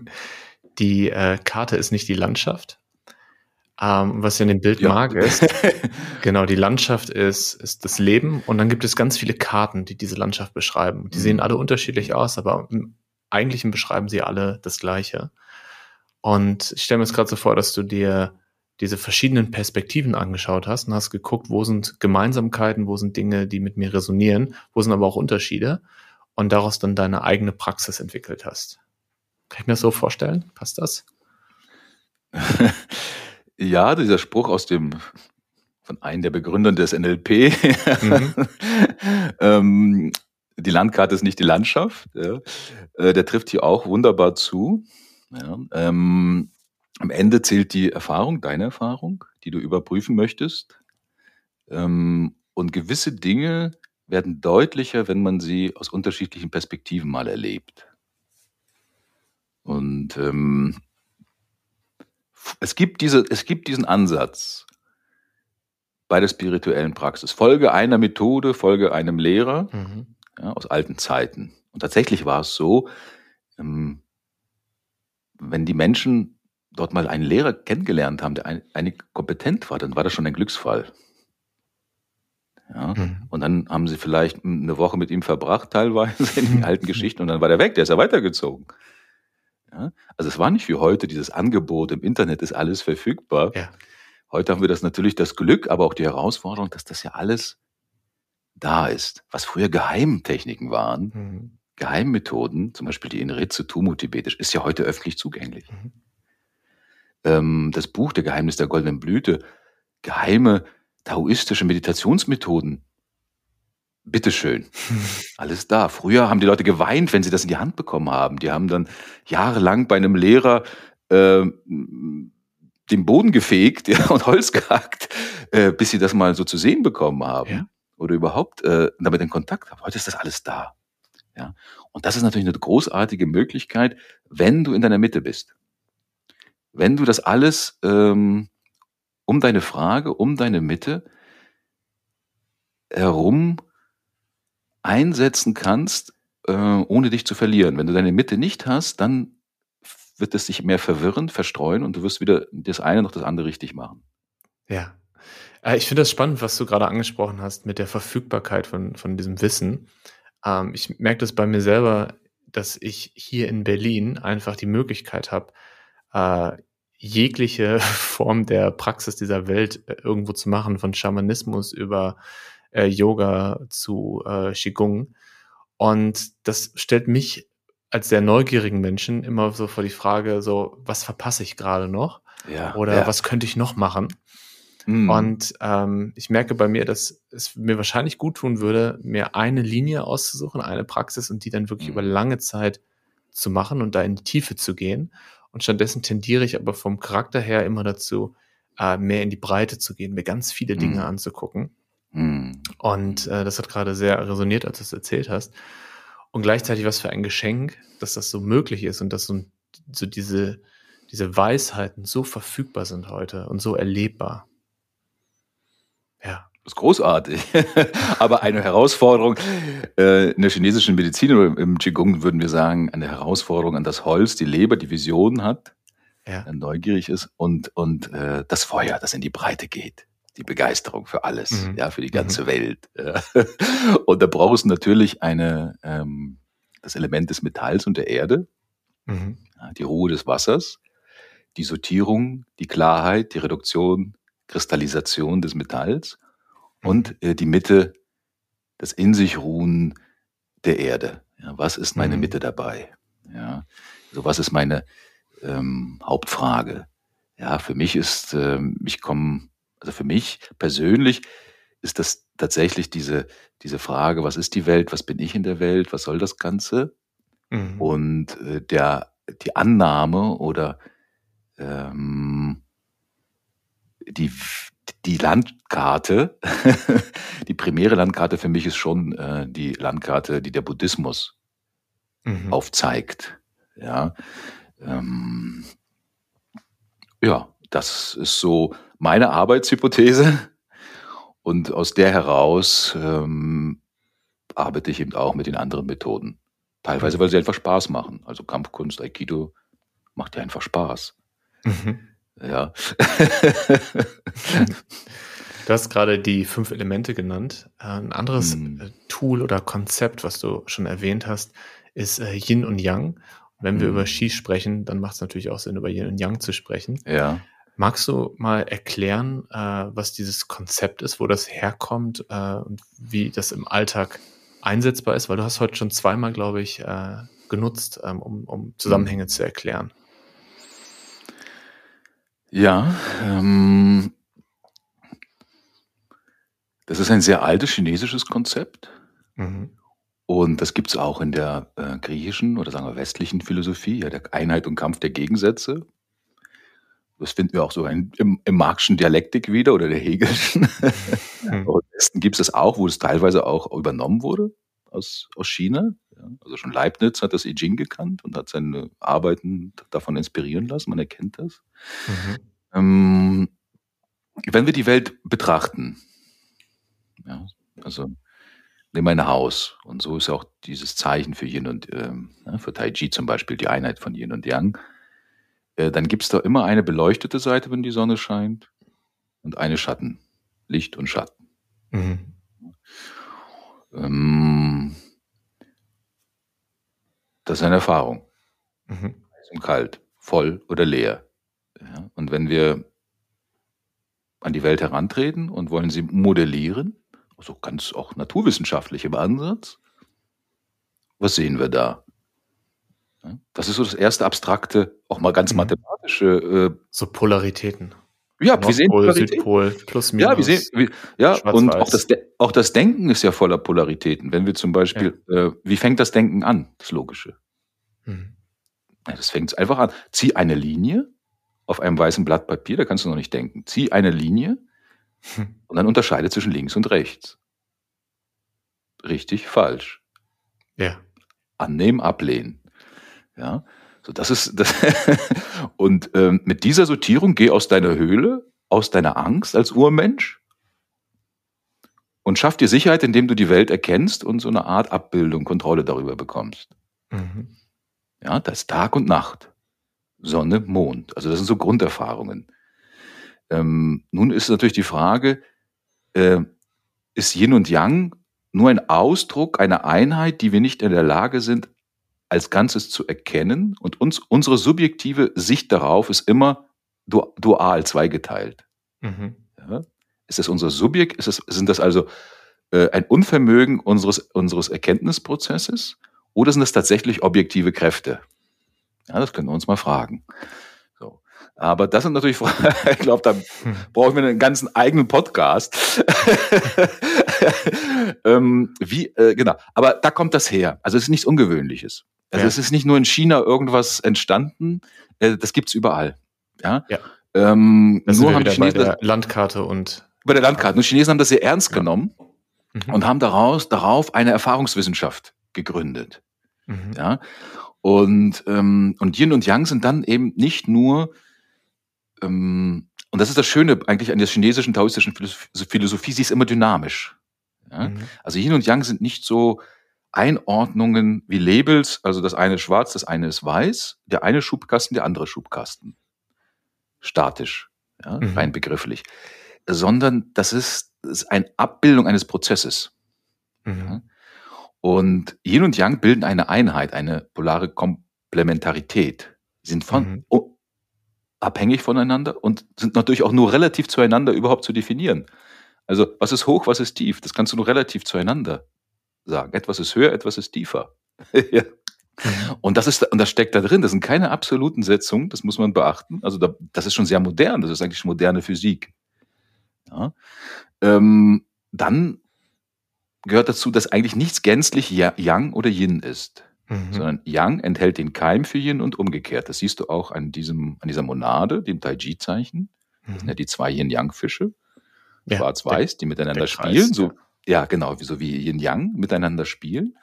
die äh, Karte ist nicht die Landschaft. Ähm, was ich in dem Bild ja. mag, ist, (laughs) genau, die Landschaft ist, ist das Leben und dann gibt es ganz viele Karten, die diese Landschaft beschreiben. Die mhm. sehen alle unterschiedlich aus, aber im Eigentlichen beschreiben sie alle das Gleiche. Und ich stelle mir jetzt gerade so vor, dass du dir diese verschiedenen Perspektiven angeschaut hast und hast geguckt, wo sind Gemeinsamkeiten, wo sind Dinge, die mit mir resonieren, wo sind aber auch Unterschiede und daraus dann deine eigene Praxis entwickelt hast. Kann ich mir das so vorstellen? Passt das? (laughs) ja, dieser Spruch aus dem von einem der Begründer des NLP. Mhm. (laughs) ähm, die Landkarte ist nicht die Landschaft. Ja. Äh, der trifft hier auch wunderbar zu. Ja. Ähm, am Ende zählt die Erfahrung, deine Erfahrung, die du überprüfen möchtest. Ähm, und gewisse Dinge werden deutlicher, wenn man sie aus unterschiedlichen Perspektiven mal erlebt. Und ähm, es, gibt diese, es gibt diesen Ansatz bei der spirituellen Praxis. Folge einer Methode, folge einem Lehrer mhm. ja, aus alten Zeiten. Und tatsächlich war es so, ähm, wenn die Menschen dort mal einen Lehrer kennengelernt haben, der ein, einig kompetent war, dann war das schon ein Glücksfall. Ja? Mhm. Und dann haben sie vielleicht eine Woche mit ihm verbracht, teilweise in den alten (laughs) Geschichten, und dann war der weg, der ist ja weitergezogen. Ja? Also es war nicht wie heute dieses Angebot, im Internet ist alles verfügbar. Ja. Heute haben wir das natürlich das Glück, aber auch die Herausforderung, dass das ja alles da ist. Was früher Geheimtechniken waren, mhm. Geheimmethoden, zum Beispiel die Inritsu Tumu tibetisch, ist ja heute öffentlich zugänglich. Mhm. Ähm, das Buch Der Geheimnis der goldenen Blüte, geheime taoistische Meditationsmethoden. Bitteschön. (laughs) Alles da. Früher haben die Leute geweint, wenn sie das in die Hand bekommen haben. Die haben dann jahrelang bei einem Lehrer äh, den Boden gefegt (laughs) ja, und Holz gehackt, äh, bis sie das mal so zu sehen bekommen haben. Ja. Oder überhaupt äh, damit in Kontakt haben. Heute ist das alles da. Ja. Und das ist natürlich eine großartige Möglichkeit, wenn du in deiner Mitte bist. Wenn du das alles ähm, um deine Frage, um deine Mitte herum einsetzen kannst, äh, ohne dich zu verlieren. Wenn du deine Mitte nicht hast, dann wird es dich mehr verwirren, verstreuen und du wirst wieder das eine noch das andere richtig machen. Ja. Äh, ich finde das spannend, was du gerade angesprochen hast mit der Verfügbarkeit von, von diesem Wissen. Ähm, ich merke das bei mir selber, dass ich hier in Berlin einfach die Möglichkeit habe, äh, jegliche (laughs) Form der Praxis dieser Welt äh, irgendwo zu machen, von Schamanismus über äh, Yoga zu äh, Qigong. Und das stellt mich als sehr neugierigen Menschen immer so vor die Frage, so, was verpasse ich gerade noch? Ja, Oder ja. was könnte ich noch machen? Mhm. Und ähm, ich merke bei mir, dass es mir wahrscheinlich gut tun würde, mir eine Linie auszusuchen, eine Praxis und die dann wirklich mhm. über lange Zeit zu machen und da in die Tiefe zu gehen und stattdessen tendiere ich aber vom Charakter her immer dazu, äh, mehr in die Breite zu gehen, mir ganz viele Dinge mhm. anzugucken. Mhm. Und äh, das hat gerade sehr resoniert, als du es erzählt hast. Und gleichzeitig was für ein Geschenk, dass das so möglich ist und dass so, so diese, diese Weisheiten so verfügbar sind heute und so erlebbar. Ja. Das ist großartig. (laughs) Aber eine Herausforderung äh, in der chinesischen Medizin oder im Qigong würden wir sagen, eine Herausforderung an das Holz, die Leber, die Vision hat, ja. neugierig ist und, und äh, das Feuer, das in die Breite geht. Die Begeisterung für alles, mhm. ja, für die ganze mhm. Welt. (laughs) und da brauchst du natürlich eine, ähm, das Element des Metalls und der Erde, mhm. die Ruhe des Wassers, die Sortierung, die Klarheit, die Reduktion, Kristallisation des Metalls und äh, die Mitte, das in sich ruhen der Erde. Ja, was ist meine mhm. Mitte dabei? Ja, also was ist meine ähm, Hauptfrage? Ja, für mich ist, ähm, ich komme, also für mich persönlich ist das tatsächlich diese, diese Frage, was ist die Welt, was bin ich in der Welt, was soll das Ganze? Mhm. Und äh, der, die Annahme oder ähm, die, die Landkarte, (laughs) die primäre Landkarte für mich ist schon äh, die Landkarte, die der Buddhismus mhm. aufzeigt. Ja, ähm, ja, das ist so meine Arbeitshypothese. Und aus der heraus ähm, arbeite ich eben auch mit den anderen Methoden. Teilweise, weil sie einfach Spaß machen. Also Kampfkunst, Aikido macht ja einfach Spaß. Mhm. Ja. Du hast gerade die fünf Elemente genannt. Äh, ein anderes hm. Tool oder Konzept, was du schon erwähnt hast, ist äh, Yin und Yang. wenn wir hm. über Qi sprechen, dann macht es natürlich auch Sinn, über Yin und Yang zu sprechen. Ja. Magst du mal erklären, was dieses Konzept ist, wo das herkommt und wie das im Alltag einsetzbar ist? Weil du hast heute schon zweimal, glaube ich, genutzt, ähm, um, um Zusammenhänge zu erklären. Ja, ähm, das ist ein sehr altes chinesisches Konzept. Mhm. Und das gibt es auch in der äh, griechischen oder sagen wir westlichen Philosophie, ja, der Einheit und Kampf der Gegensätze. Das finden wir auch so in, im, im Marxischen Dialektik wieder oder der Hegelschen. Mhm. (laughs) Im Westen gibt es das auch, wo es teilweise auch übernommen wurde aus, aus China. Also schon Leibniz hat das I Ching gekannt und hat seine Arbeiten davon inspirieren lassen. Man erkennt das. Mhm. Ähm, wenn wir die Welt betrachten, ja, also nimm ein Haus und so ist auch dieses Zeichen für Yin und ne, für Tai Chi zum Beispiel die Einheit von Yin und Yang. Äh, dann gibt es da immer eine beleuchtete Seite, wenn die Sonne scheint, und eine Schatten, Licht und Schatten. Mhm. Ähm, das ist eine Erfahrung. Mhm. Heiß und kalt, voll oder leer. Ja, und wenn wir an die Welt herantreten und wollen sie modellieren, also ganz auch naturwissenschaftlich im Ansatz. Was sehen wir da? Das ist so das erste abstrakte, auch mal ganz mhm. mathematische. Äh, so Polaritäten. Ja, Nordpol, wir sehen Polaritäten. Südpol, plus minus. Ja, wir sehen, wir, ja und auch das, auch das Denken ist ja voller Polaritäten. Wenn wir zum Beispiel, ja. äh, wie fängt das Denken an? Das Logische. Mhm. Ja, das fängt einfach an. Zieh eine Linie auf einem weißen Blatt Papier, da kannst du noch nicht denken. Zieh eine Linie (laughs) Und dann unterscheide zwischen links und rechts. Richtig, falsch. Ja. Annehmen, ablehnen. Ja. So, das ist das. (laughs) und ähm, mit dieser Sortierung geh aus deiner Höhle, aus deiner Angst als Urmensch und schaff dir Sicherheit, indem du die Welt erkennst und so eine Art Abbildung, Kontrolle darüber bekommst. Mhm. Ja, das ist Tag und Nacht. Sonne, Mond. Also das sind so Grunderfahrungen. Ähm, nun ist natürlich die Frage, äh, ist Yin und Yang nur ein Ausdruck einer Einheit, die wir nicht in der Lage sind, als Ganzes zu erkennen? Und uns, unsere subjektive Sicht darauf ist immer dual, zweigeteilt. Mhm. Ja? Ist das unser Subjekt? Ist das, sind das also äh, ein Unvermögen unseres, unseres Erkenntnisprozesses? Oder sind das tatsächlich objektive Kräfte? Ja, das können wir uns mal fragen. Aber das sind natürlich, (laughs) ich glaube, da hm. brauchen wir einen ganzen eigenen Podcast. (laughs) ähm, wie, äh, genau. Aber da kommt das her. Also es ist nichts Ungewöhnliches. Also ja. es ist nicht nur in China irgendwas entstanden. Äh, das gibt's überall. Ja. ja. Ähm, das nur haben die Chinesen bei der Landkarte und bei der Landkarte. Und Chinesen haben das sehr ernst ja. genommen mhm. und haben daraus darauf eine Erfahrungswissenschaft gegründet. Mhm. Ja. Und, ähm, und Yin und Yang sind dann eben nicht nur ähm, und das ist das Schöne eigentlich an der chinesischen taoistischen Philosophie, sie ist immer dynamisch. Ja? Mhm. Also Yin und Yang sind nicht so Einordnungen wie Labels, also das eine ist schwarz, das eine ist weiß, der eine Schubkasten, der andere Schubkasten. Statisch, ja, mhm. rein begrifflich. Sondern das ist, das ist eine Abbildung eines Prozesses. Mhm. Ja? Und Yin und Yang bilden eine Einheit, eine polare Komplementarität. Sie sind von, mhm abhängig voneinander und sind natürlich auch nur relativ zueinander überhaupt zu definieren. Also was ist hoch, was ist tief? Das kannst du nur relativ zueinander sagen. Etwas ist höher, etwas ist tiefer. (laughs) ja. Mhm. Und das ist, und das steckt da drin. Das sind keine absoluten Setzungen. Das muss man beachten. Also da, das ist schon sehr modern. Das ist eigentlich moderne Physik. Ja. Ähm, dann gehört dazu, dass eigentlich nichts gänzlich Yang oder Yin ist. Mhm. Sondern Yang enthält den Keim für Yin und umgekehrt. Das siehst du auch an, diesem, an dieser Monade, dem Tai-Chi-Zeichen. Das sind ja mhm. die zwei Yin-Yang-Fische. Ja, Schwarz-Weiß, die miteinander spielen. So, ja, genau, so wie Yin-Yang miteinander spielen.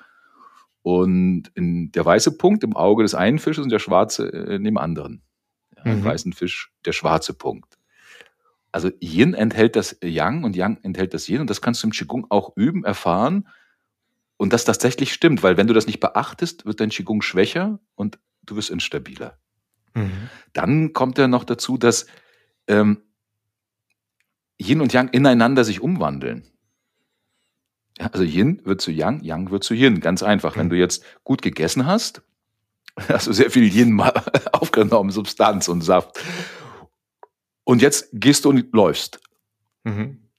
Und in der weiße Punkt im Auge des einen Fisches und der schwarze äh, in dem anderen. Ja, mhm. Im weißen Fisch der schwarze Punkt. Also Yin enthält das Yang und Yang enthält das Yin und das kannst du im Qigong auch üben, erfahren und das tatsächlich stimmt, weil wenn du das nicht beachtest, wird dein Qigong schwächer und du wirst instabiler. Mhm. Dann kommt ja noch dazu, dass ähm, Yin und Yang ineinander sich umwandeln. Also Yin wird zu Yang, Yang wird zu Yin. Ganz einfach. Mhm. Wenn du jetzt gut gegessen hast, (laughs) hast du sehr viel Yin (laughs) aufgenommen, Substanz und Saft. Und jetzt gehst du und läufst. Mhm.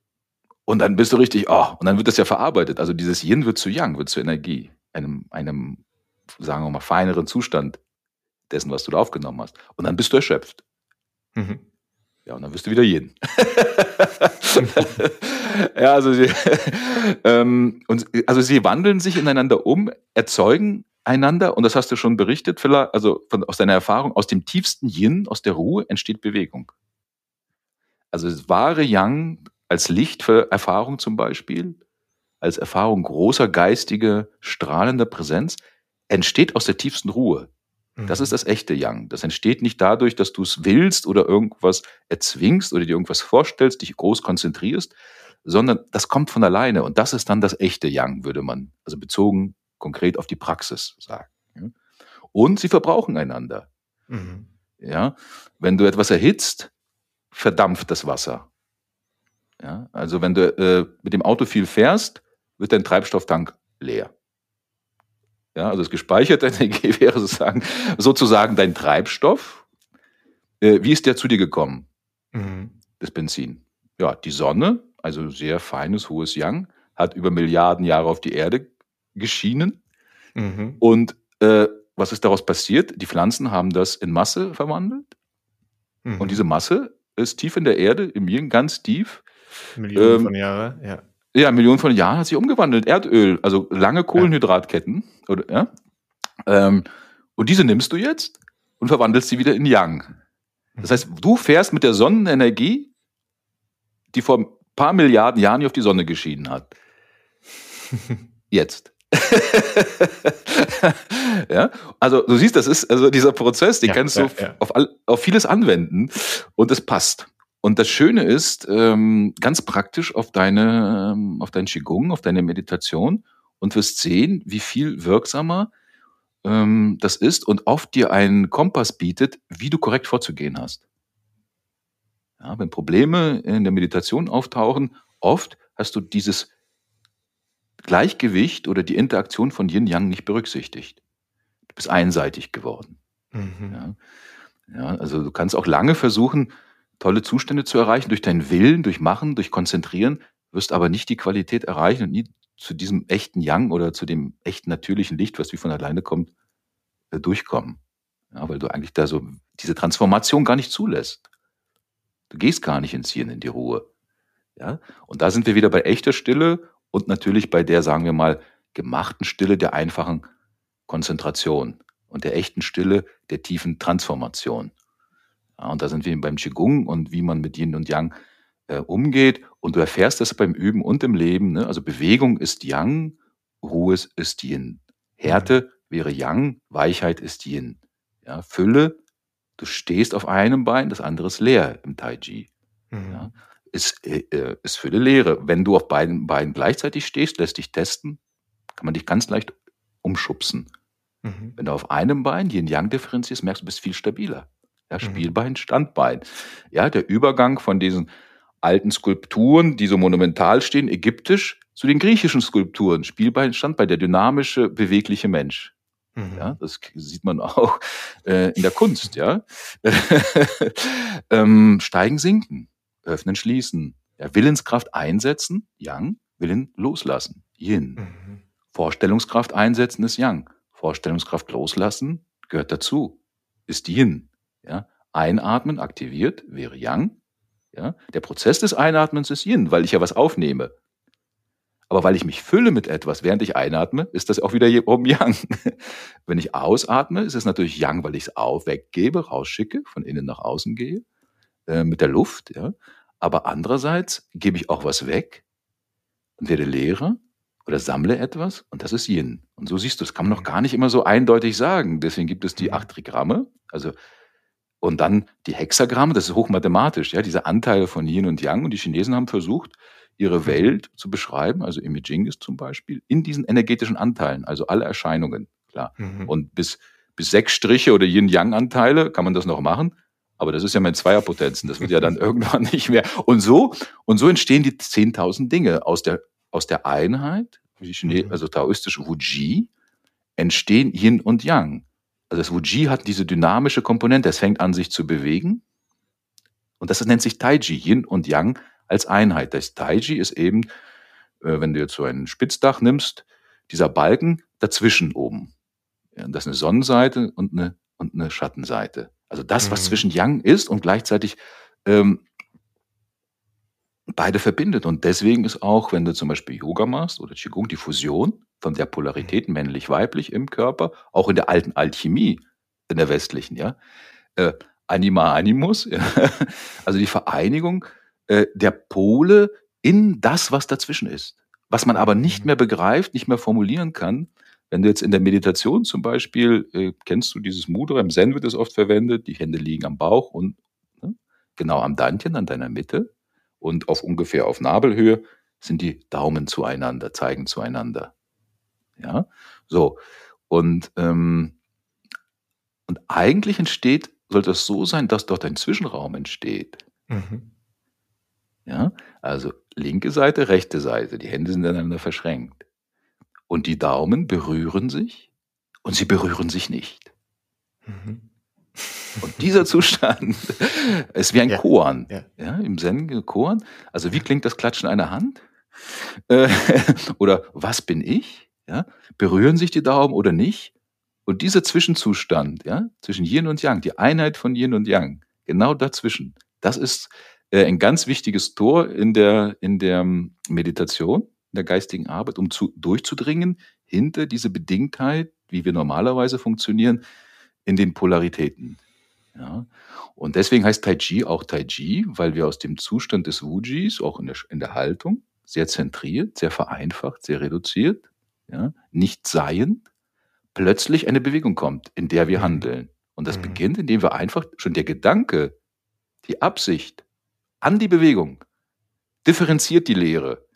Und dann bist du richtig, oh, und dann wird das ja verarbeitet. Also dieses Yin wird zu Yang, wird zu Energie, einem, einem, sagen wir mal, feineren Zustand dessen, was du da aufgenommen hast. Und dann bist du erschöpft. Mhm. Ja, und dann wirst du wieder Yin. (laughs) ja, also sie, (laughs) ähm, und, also sie wandeln sich ineinander um, erzeugen einander, und das hast du schon berichtet, Phila, also von, aus deiner Erfahrung, aus dem tiefsten Yin, aus der Ruhe entsteht Bewegung. Also das wahre Yang als Licht für Erfahrung zum Beispiel, als Erfahrung großer geistiger, strahlender Präsenz, entsteht aus der tiefsten Ruhe. Das ist mhm. das echte Yang. Das entsteht nicht dadurch, dass du es willst oder irgendwas erzwingst oder dir irgendwas vorstellst, dich groß konzentrierst, sondern das kommt von alleine. Und das ist dann das echte Yang, würde man, also bezogen konkret auf die Praxis sagen. Und sie verbrauchen einander. Mhm. Ja, wenn du etwas erhitzt, verdampft das Wasser. Ja, also wenn du äh, mit dem Auto viel fährst, wird dein Treibstofftank leer. Ja, also das gespeicherte (laughs) Energie wäre sozusagen, sozusagen dein Treibstoff. Äh, wie ist der zu dir gekommen? Mhm. Das Benzin. Ja, die Sonne, also sehr feines, hohes Yang, hat über Milliarden Jahre auf die Erde geschienen. Mhm. Und äh, was ist daraus passiert? Die Pflanzen haben das in Masse verwandelt. Mhm. Und diese Masse ist tief in der Erde, im Yin ganz tief. Millionen ähm, von Jahren, ja. Ja, Millionen von Jahren hat sich umgewandelt. Erdöl, also lange Kohlenhydratketten. Oder, ja? Ähm, und diese nimmst du jetzt und verwandelst sie wieder in Yang. Das heißt, du fährst mit der Sonnenenergie, die vor ein paar Milliarden Jahren hier auf die Sonne geschieden hat. (laughs) Jetzt. (laughs) ja, also du siehst, das ist also dieser Prozess, den ja, kannst du ja, ja. Auf, all, auf vieles anwenden und es passt. Und das Schöne ist, ähm, ganz praktisch auf deine, ähm, auf dein Qigong, auf deine Meditation und wirst sehen, wie viel wirksamer ähm, das ist und oft dir einen Kompass bietet, wie du korrekt vorzugehen hast. Ja, wenn Probleme in der Meditation auftauchen, oft hast du dieses Gleichgewicht oder die Interaktion von Yin Yang nicht berücksichtigt. Du bist einseitig geworden. Mhm. Ja, ja, also du kannst auch lange versuchen, tolle Zustände zu erreichen durch deinen Willen, durch Machen, durch Konzentrieren, wirst aber nicht die Qualität erreichen und nie zu diesem echten Yang oder zu dem echten natürlichen Licht, was wie von alleine kommt, äh, durchkommen. Ja, weil du eigentlich da so diese Transformation gar nicht zulässt. Du gehst gar nicht ins Hirn, in die Ruhe. Ja? Und da sind wir wieder bei echter Stille und natürlich bei der, sagen wir mal, gemachten Stille der einfachen Konzentration und der echten Stille der tiefen Transformation. Ja, und da sind wir beim Qigong und wie man mit Yin und Yang äh, umgeht. Und du erfährst das beim Üben und im Leben. Ne? Also Bewegung ist Yang, Ruhe ist Yin. Härte wäre Yang, Weichheit ist Yin. Ja, Fülle, du stehst auf einem Bein, das andere ist leer im Tai Chi. Mhm. Ja, ist, äh, äh, ist Fülle Leere. Wenn du auf beiden Beinen gleichzeitig stehst, lässt dich testen, kann man dich ganz leicht umschubsen. Mhm. Wenn du auf einem Bein Yin-Yang differenzierst, merkst du, du bist viel stabiler. Ja, mhm. Spielbein, Standbein. Ja, der Übergang von diesen alten Skulpturen, die so monumental stehen, ägyptisch, zu den griechischen Skulpturen, Spielbein, Standbein, der dynamische, bewegliche Mensch. Mhm. Ja, das sieht man auch äh, in der Kunst, ja. (laughs) ähm, steigen, sinken, öffnen, schließen. Ja, Willenskraft einsetzen, Yang, Willen loslassen, Yin. Mhm. Vorstellungskraft einsetzen ist Yang. Vorstellungskraft loslassen gehört dazu, ist Yin. Ja? Einatmen aktiviert wäre Yang. Ja? Der Prozess des Einatmens ist Yin, weil ich ja was aufnehme. Aber weil ich mich fülle mit etwas, während ich einatme, ist das auch wieder um Yang. (laughs) Wenn ich ausatme, ist es natürlich Yang, weil ich es auch weggebe, rausschicke, von innen nach außen gehe, äh, mit der Luft. Ja? Aber andererseits gebe ich auch was weg und werde leerer oder sammle etwas und das ist Yin. Und so siehst du, das kann man noch gar nicht immer so eindeutig sagen. Deswegen gibt es die mhm. acht Trigramme. Also Und dann die Hexagramme, das ist hochmathematisch, ja, diese Anteile von Yin und Yang. Und die Chinesen haben versucht, ihre mhm. Welt zu beschreiben, also Imaging ist zum Beispiel, in diesen energetischen Anteilen, also alle Erscheinungen, klar. Mhm. Und bis, bis sechs Striche oder Yin-Yang-Anteile kann man das noch machen. Aber das ist ja mein Zweierpotenzen. Das wird ja dann (laughs) irgendwann nicht mehr. Und so, und so entstehen die 10.000 Dinge aus der, aus der Einheit, mhm. also taoistische Wuji, entstehen Yin und Yang. Also das Wuji hat diese dynamische Komponente. Es fängt an, sich zu bewegen. Und das nennt sich Taiji, Yin und Yang als Einheit. Das Taiji ist eben, äh, wenn du jetzt so ein Spitzdach nimmst, dieser Balken dazwischen oben. Das ist eine Sonnenseite und eine, und eine Schattenseite. Also das, was mhm. zwischen Yang ist und gleichzeitig ähm, beide verbindet. Und deswegen ist auch, wenn du zum Beispiel Yoga machst oder Qigong, die Fusion von der Polarität mhm. männlich-weiblich im Körper, auch in der alten Alchemie, in der westlichen, ja, äh, Anima Animus, (laughs) ja, also die Vereinigung äh, der Pole in das, was dazwischen ist. Was man aber nicht mhm. mehr begreift, nicht mehr formulieren kann. Wenn du jetzt in der Meditation zum Beispiel, äh, kennst du dieses Mudra, im Zen wird es oft verwendet, die Hände liegen am Bauch und ne, genau am Dantchen, an deiner Mitte und auf ungefähr auf Nabelhöhe sind die Daumen zueinander, zeigen zueinander. Ja, so. Und, ähm, und eigentlich entsteht, sollte es so sein, dass dort ein Zwischenraum entsteht. Mhm. Ja, also linke Seite, rechte Seite, die Hände sind ineinander verschränkt. Und die Daumen berühren sich und sie berühren sich nicht. Mhm. Und dieser Zustand (laughs) ist wie ein ja, Koan. Ja. ja. Im Zen Koan. Also wie klingt das Klatschen einer Hand? Äh, (laughs) oder was bin ich? Ja? Berühren sich die Daumen oder nicht? Und dieser Zwischenzustand, ja, zwischen Yin und Yang, die Einheit von Yin und Yang, genau dazwischen, das ist äh, ein ganz wichtiges Tor in der, in der Meditation, in der geistigen Arbeit, um zu, durchzudringen hinter diese Bedingtheit, wie wir normalerweise funktionieren, in den Polaritäten. Ja. Und deswegen heißt Tai Chi auch Tai Chi, weil wir aus dem Zustand des Wujis, auch in der, in der Haltung, sehr zentriert, sehr vereinfacht, sehr reduziert, ja, nicht seiend, plötzlich eine Bewegung kommt, in der wir mhm. handeln. Und das mhm. beginnt, indem wir einfach schon der Gedanke, die Absicht an die Bewegung differenziert die Lehre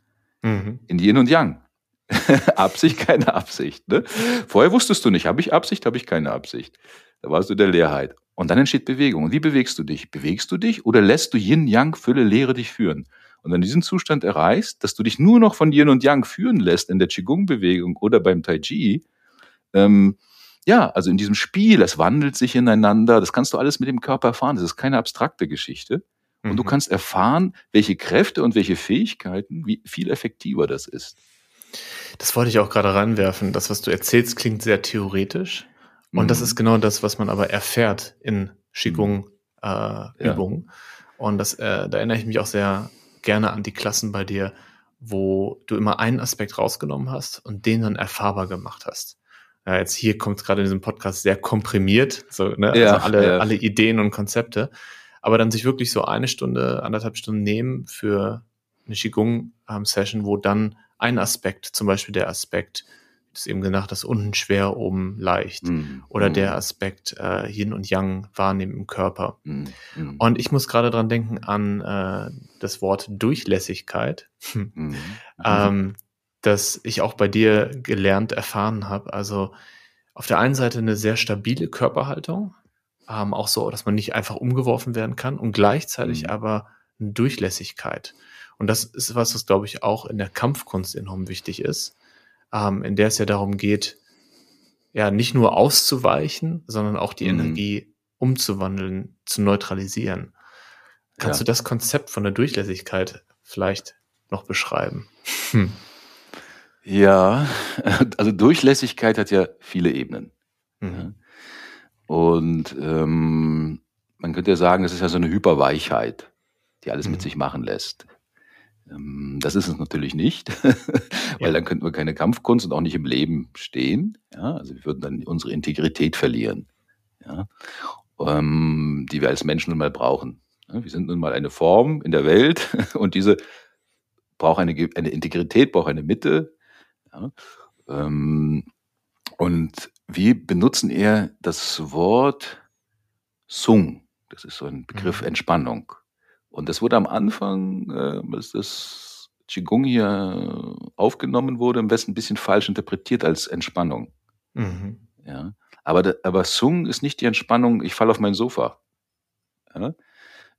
mhm. in Yin und Yang. (laughs) Absicht, keine Absicht. Ne? Vorher wusstest du nicht, habe ich Absicht, habe ich keine Absicht. Da warst du der Leerheit. Und dann entsteht Bewegung. Und wie bewegst du dich? Bewegst du dich oder lässt du Yin, Yang, Fülle, Lehre dich führen? Und wenn du diesen Zustand erreichst, dass du dich nur noch von Yin und Yang führen lässt in der Qigong-Bewegung oder beim Tai Chi, ähm, ja, also in diesem Spiel, es wandelt sich ineinander, das kannst du alles mit dem Körper erfahren. Das ist keine abstrakte Geschichte. Und mhm. du kannst erfahren, welche Kräfte und welche Fähigkeiten, wie viel effektiver das ist. Das wollte ich auch gerade reinwerfen. Das, was du erzählst, klingt sehr theoretisch. Und mhm. das ist genau das, was man aber erfährt in Qigong-Übungen. Äh, ja. Und das, äh, da erinnere ich mich auch sehr gerne an die Klassen bei dir, wo du immer einen Aspekt rausgenommen hast und den dann erfahrbar gemacht hast. Ja, jetzt hier kommt gerade in diesem Podcast sehr komprimiert, so, ne? Ja, also alle, ja. alle Ideen und Konzepte. Aber dann sich wirklich so eine Stunde, anderthalb Stunden nehmen für eine Qigong-Session, wo dann ein Aspekt, zum Beispiel der Aspekt das eben genannt, das unten schwer, oben leicht. Mm, Oder mm. der Aspekt äh, Yin und Yang wahrnehmen im Körper. Mm, und ich muss gerade dran denken an äh, das Wort Durchlässigkeit, (laughs) ähm, das ich auch bei dir gelernt, erfahren habe. Also auf der einen Seite eine sehr stabile Körperhaltung, ähm, auch so, dass man nicht einfach umgeworfen werden kann und gleichzeitig aber eine Durchlässigkeit. Und das ist was, was glaube ich auch in der Kampfkunst enorm wichtig ist ähm, in der es ja darum geht, ja, nicht nur auszuweichen, sondern auch die mhm. Energie umzuwandeln, zu neutralisieren. Kannst ja. du das Konzept von der Durchlässigkeit vielleicht noch beschreiben? Hm. Ja, (laughs) also Durchlässigkeit hat ja viele Ebenen. Mhm. Und ähm, man könnte ja sagen, es ist ja so eine Hyperweichheit, die alles mhm. mit sich machen lässt. Ähm, das ist es natürlich nicht, (laughs) weil dann könnten wir keine Kampfkunst und auch nicht im Leben stehen. Ja, also wir würden dann unsere Integrität verlieren, ja, ähm, die wir als Menschen nun mal brauchen. Ja, wir sind nun mal eine Form in der Welt (laughs) und diese braucht eine, eine Integrität, braucht eine Mitte. Ähm, und wir benutzen eher das Wort Sung. Das ist so ein Begriff mhm. Entspannung. Und das wurde am Anfang, äh, als das Qigong hier aufgenommen wurde, im Westen ein bisschen falsch interpretiert als Entspannung. Mhm. Ja. Aber, aber Sung ist nicht die Entspannung, ich falle auf mein Sofa. Ja,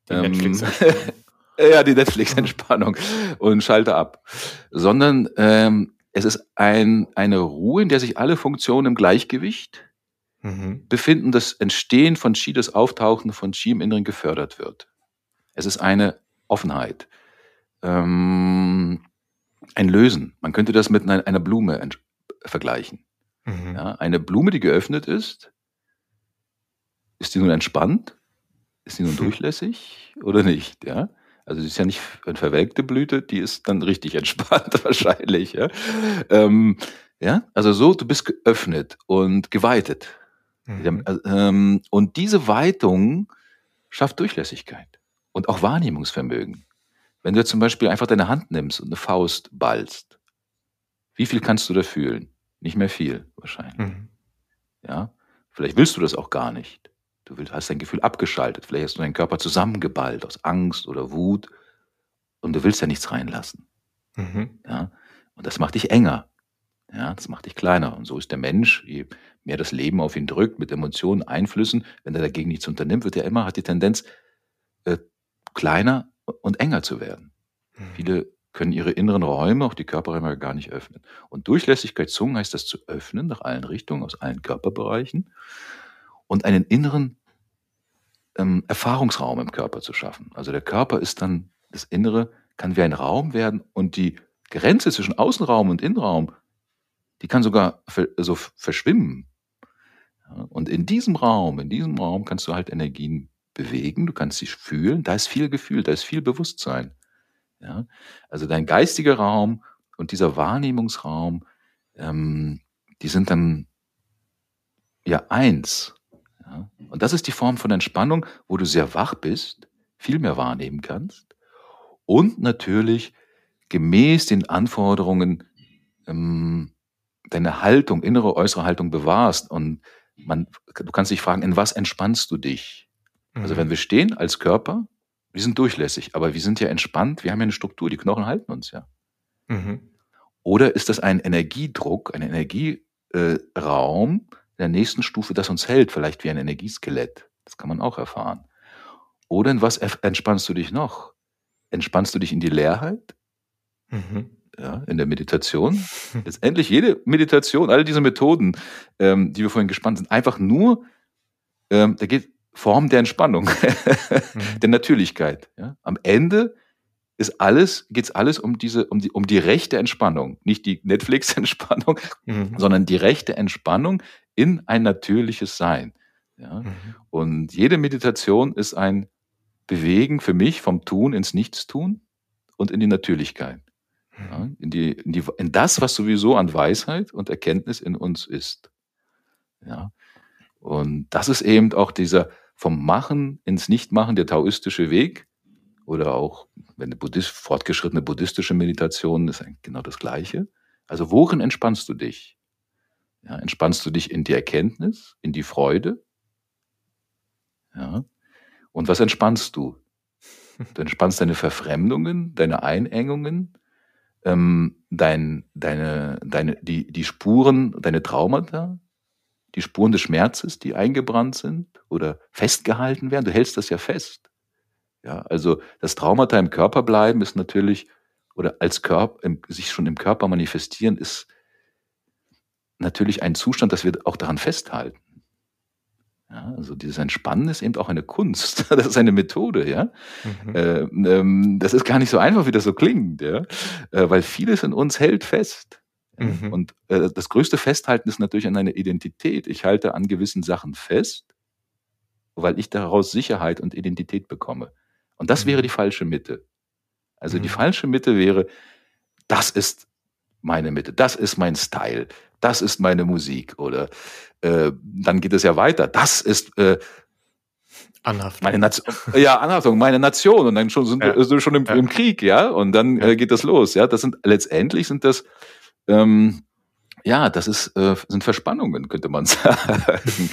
die ähm, Netflix (laughs) ja die Netflix-Entspannung und schalte ab. Sondern ähm, es ist ein, eine Ruhe, in der sich alle Funktionen im Gleichgewicht mhm. befinden, das Entstehen von Qi, das Auftauchen von Qi im Inneren gefördert wird. Es ist eine Offenheit. Ähm, ein Lösen. Man könnte das mit einer Blume vergleichen. Mhm. Ja, eine Blume, die geöffnet ist, ist die nun entspannt? Ist die nun (laughs) durchlässig oder nicht? Ja? Also sie ist ja nicht eine verwelkte Blüte, die ist dann richtig (laughs) entspannt wahrscheinlich. Ja? Ähm, ja, also so, du bist geöffnet und geweitet. Mhm. Ähm, und diese Weitung schafft Durchlässigkeit und auch Wahrnehmungsvermögen. Wenn du zum Beispiel einfach deine Hand nimmst und eine Faust ballst, wie viel kannst du da fühlen? Nicht mehr viel, wahrscheinlich. Mhm. Ja, vielleicht willst du das auch gar nicht. Du hast dein Gefühl abgeschaltet. Vielleicht hast du deinen Körper zusammengeballt aus Angst oder Wut und du willst ja nichts reinlassen. Mhm. Ja, und das macht dich enger. Ja, das macht dich kleiner. Und so ist der Mensch, je mehr das Leben auf ihn drückt, mit Emotionen, Einflüssen, wenn er dagegen nichts unternimmt, wird er immer, hat die Tendenz, kleiner und enger zu werden. Mhm. Viele können ihre inneren Räume, auch die Körperräume, gar nicht öffnen. Und Durchlässigkeit Zungen heißt das zu öffnen nach allen Richtungen, aus allen Körperbereichen und einen inneren ähm, Erfahrungsraum im Körper zu schaffen. Also der Körper ist dann, das Innere kann wie ein Raum werden und die Grenze zwischen Außenraum und Innenraum, die kann sogar so verschwimmen. Und in diesem Raum, in diesem Raum kannst du halt Energien bewegen, du kannst sie fühlen, da ist viel Gefühl, da ist viel Bewusstsein. Ja? Also dein geistiger Raum und dieser Wahrnehmungsraum, ähm, die sind dann ja eins. Ja? Und das ist die Form von Entspannung, wo du sehr wach bist, viel mehr wahrnehmen kannst und natürlich gemäß den Anforderungen ähm, deine Haltung, innere, äußere Haltung bewahrst und man, du kannst dich fragen, in was entspannst du dich? Also mhm. wenn wir stehen als Körper, wir sind durchlässig, aber wir sind ja entspannt, wir haben ja eine Struktur, die Knochen halten uns ja. Mhm. Oder ist das ein Energiedruck, ein Energieraum in der nächsten Stufe, das uns hält, vielleicht wie ein Energieskelett? Das kann man auch erfahren. Oder in was entspannst du dich noch? Entspannst du dich in die Leerheit? Mhm. Ja, in der Meditation. (laughs) Letztendlich jede Meditation, all diese Methoden, ähm, die wir vorhin gespannt sind, einfach nur, ähm, da geht Form der Entspannung, (laughs) mhm. der Natürlichkeit. Ja? Am Ende ist alles, geht's alles um diese, um die, um die rechte Entspannung. Nicht die Netflix-Entspannung, mhm. sondern die rechte Entspannung in ein natürliches Sein. Ja? Mhm. Und jede Meditation ist ein Bewegen für mich vom Tun ins Nichtstun und in die Natürlichkeit. Ja? Mhm. In, die, in, die, in das, was sowieso an Weisheit und Erkenntnis in uns ist. Ja? Und das ist eben auch dieser, vom Machen ins Nichtmachen, der taoistische Weg, oder auch, wenn eine Buddhist, fortgeschrittene buddhistische Meditation ist genau das Gleiche. Also worin entspannst du dich? Ja, entspannst du dich in die Erkenntnis, in die Freude? Ja. Und was entspannst du? (laughs) Du entspannst deine Verfremdungen, deine Einengungen, ähm, dein, deine, deine, die, die Spuren, deine Traumata, die Spuren des Schmerzes, die eingebrannt sind oder festgehalten werden. Du hältst das ja fest. Ja, also das Traumata im Körper bleiben ist natürlich, oder als Körper, im, sich schon im Körper manifestieren, ist natürlich ein Zustand, dass wir auch daran festhalten. Ja, also dieses Entspannen ist eben auch eine Kunst. (laughs) Das ist eine Methode, ja. Mhm. Ähm, ähm, das ist gar nicht so einfach, wie das so klingt, ja. Äh, weil vieles in uns hält fest. Mhm. Und äh, das größte Festhalten ist natürlich an einer Identität. Ich halte an gewissen Sachen fest, weil ich daraus Sicherheit und Identität bekomme. Und das mhm. wäre die falsche Mitte. Also mhm. die falsche Mitte wäre, das ist meine Mitte, das ist mein Style, das ist meine Musik. Oder äh, dann geht es ja weiter, das ist äh, Anhaftung. Meine Nation, ja, Anhaftung, meine Nation. Und dann schon sind ja. wir schon im, im, Krieg, ja. Und dann äh, geht das los, ja. Das sind letztendlich sind das ähm, ja, das ist, äh, sind Verspannungen, könnte man (laughs) sagen.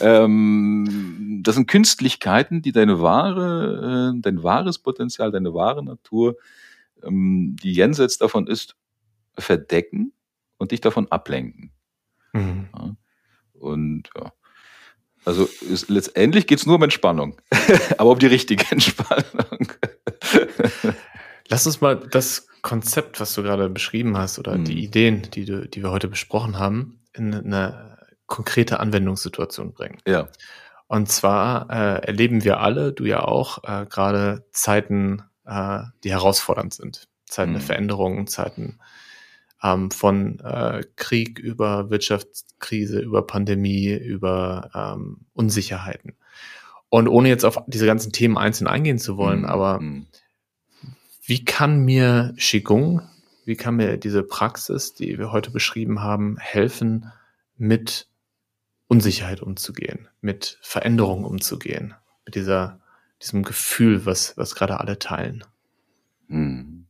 ähm, das sind Künstlichkeiten, die deine wahre, äh, dein wahres Potenzial, deine wahre Natur, ähm, die jenseits davon ist, verdecken und dich davon ablenken. Mhm. Ja. Und ja. Also ist, letztendlich geht es nur um Entspannung, (laughs) aber um die richtige Entspannung. Lass uns mal das Konzept, was du gerade beschrieben hast, oder mhm. die Ideen, die, du, die wir heute besprochen haben, in eine konkrete Anwendungssituation bringen. Ja. Und zwar äh, erleben wir alle, du ja auch, äh, gerade Zeiten, äh, die herausfordernd sind. Zeiten mhm. der Veränderungen, Zeiten ähm, von äh, Krieg über Wirtschaftskrise, über Pandemie, über ähm, Unsicherheiten. Und ohne jetzt auf diese ganzen Themen einzeln eingehen zu wollen, mhm. aber mhm. Wie kann mir Qigong, wie kann mir diese Praxis, die wir heute beschrieben haben, helfen, mit Unsicherheit umzugehen, mit Veränderungen umzugehen, mit dieser, diesem Gefühl, was, was gerade alle teilen? Mhm.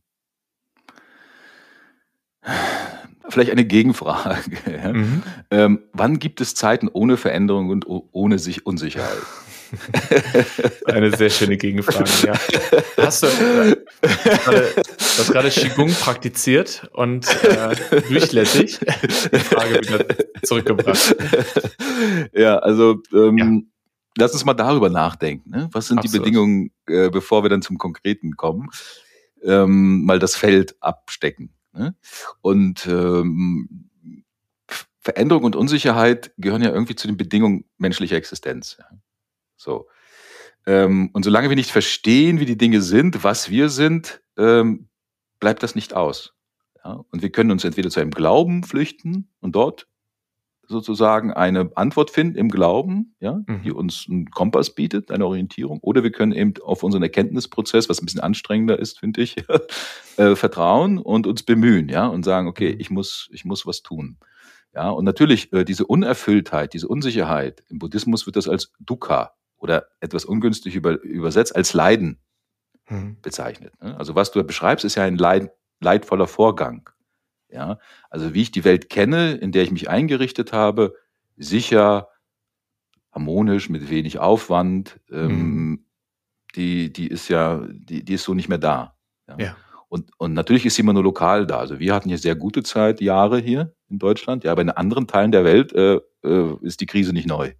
Vielleicht eine Gegenfrage. Mhm. Ähm, wann gibt es Zeiten ohne Veränderung und ohne sich Unsicherheit? (laughs) Eine sehr schöne Gegenfrage, ja. Hast du, hast gerade Qigong praktiziert und äh, durchlässig die Frage wieder zurückgebracht. Ja, also ähm, ja. lass uns mal darüber nachdenken. Ne? Was sind Absolut. die Bedingungen, äh, bevor wir dann zum Konkreten kommen? Ähm, mal das Feld abstecken. Ne? Und ähm, Veränderung und Unsicherheit gehören ja irgendwie zu den Bedingungen menschlicher Existenz. Ja? So. Ähm, und solange wir nicht verstehen, wie die Dinge sind, was wir sind, ähm, bleibt das nicht aus. Ja? Und wir können uns entweder zu einem Glauben flüchten und dort sozusagen eine Antwort finden im Glauben, ja, mhm. die uns einen Kompass bietet, eine Orientierung, oder wir können eben auf unseren Erkenntnisprozess, was ein bisschen anstrengender ist, finde ich, (laughs) äh, vertrauen und uns bemühen, ja, und sagen, okay, mhm. ich muss, ich muss was tun. Ja, und natürlich äh, diese Unerfülltheit, diese Unsicherheit, im Buddhismus wird das als Dukkha oder etwas ungünstig über, übersetzt als Leiden mhm. bezeichnet. Ne? Also was du beschreibst, ist ja ein leid, leidvoller Vorgang. Ja, also wie ich die Welt kenne, in der ich mich eingerichtet habe, sicher, harmonisch, mit wenig Aufwand, ähm, mhm. die, die ist ja, die, die ist so nicht mehr da. Ja. ja. Und, und natürlich ist sie immer nur lokal da. Also wir hatten hier sehr gute Zeit, Jahre hier in Deutschland. Ja, aber in anderen Teilen der Welt äh, äh, ist die Krise nicht neu.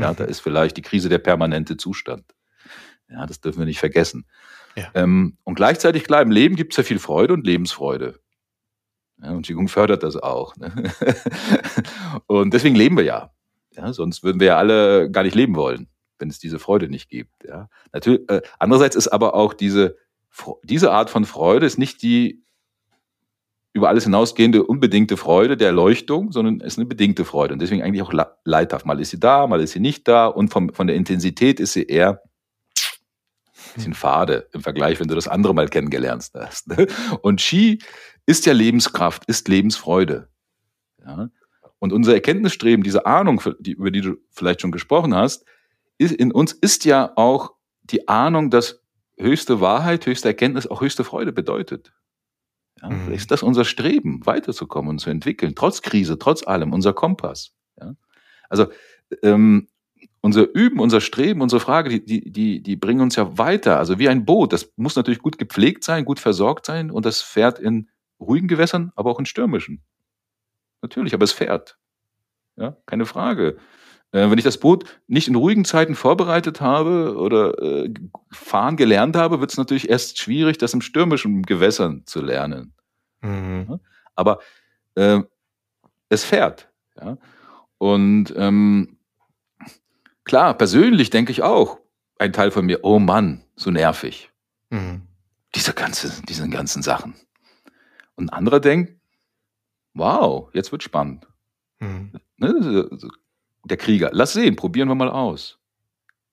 Ja, mhm. da ist vielleicht die Krise der permanente Zustand. Ja, das dürfen wir nicht vergessen. Ja. Ähm, und gleichzeitig, klar, im Leben gibt es ja viel Freude und Lebensfreude. Ja, und Qigong fördert das auch. Ne? (laughs) und deswegen leben wir ja. ja. Sonst würden wir ja alle gar nicht leben wollen, wenn es diese Freude nicht gibt. Ja. Natürlich, äh, andererseits ist aber auch diese, diese Art von Freude ist nicht die über alles hinausgehende unbedingte Freude der Erleuchtung, sondern es ist eine bedingte Freude und deswegen eigentlich auch leidhaft. Mal ist sie da, mal ist sie nicht da und vom, von der Intensität ist sie eher ein bisschen fade im Vergleich, wenn du das andere mal kennengelernt hast. Ne? Und Ski ist ja Lebenskraft, ist Lebensfreude. Ja? Und unser Erkenntnisstreben, diese Ahnung, die, über die du vielleicht schon gesprochen hast, ist, in uns ist ja auch die Ahnung, dass höchste Wahrheit, höchste Erkenntnis auch höchste Freude bedeutet. Ja, mhm. Ist das unser Streben, weiterzukommen und zu entwickeln, trotz Krise, trotz allem, unser Kompass. Ja? Also ähm, unser Üben, unser Streben, unsere Frage, die, die, die, die bringen uns ja weiter. Also wie ein Boot. Das muss natürlich gut gepflegt sein, gut versorgt sein und das fährt in ruhigen Gewässern, aber auch in stürmischen. Natürlich, aber es fährt. Ja, keine Frage. Äh, wenn ich das Boot nicht in ruhigen Zeiten vorbereitet habe oder äh, fahren gelernt habe, wird es natürlich erst schwierig, das im stürmischen Gewässern zu lernen. Mhm. Aber äh, es fährt. Ja? Und ähm, klar, persönlich denke ich auch, ein Teil von mir, oh Mann, so nervig. Mhm. Diese, ganze, diese ganzen Sachen. Und ein anderer denkt, wow, jetzt wird spannend. Mhm. Ne? Der Krieger, lass sehen, probieren wir mal aus.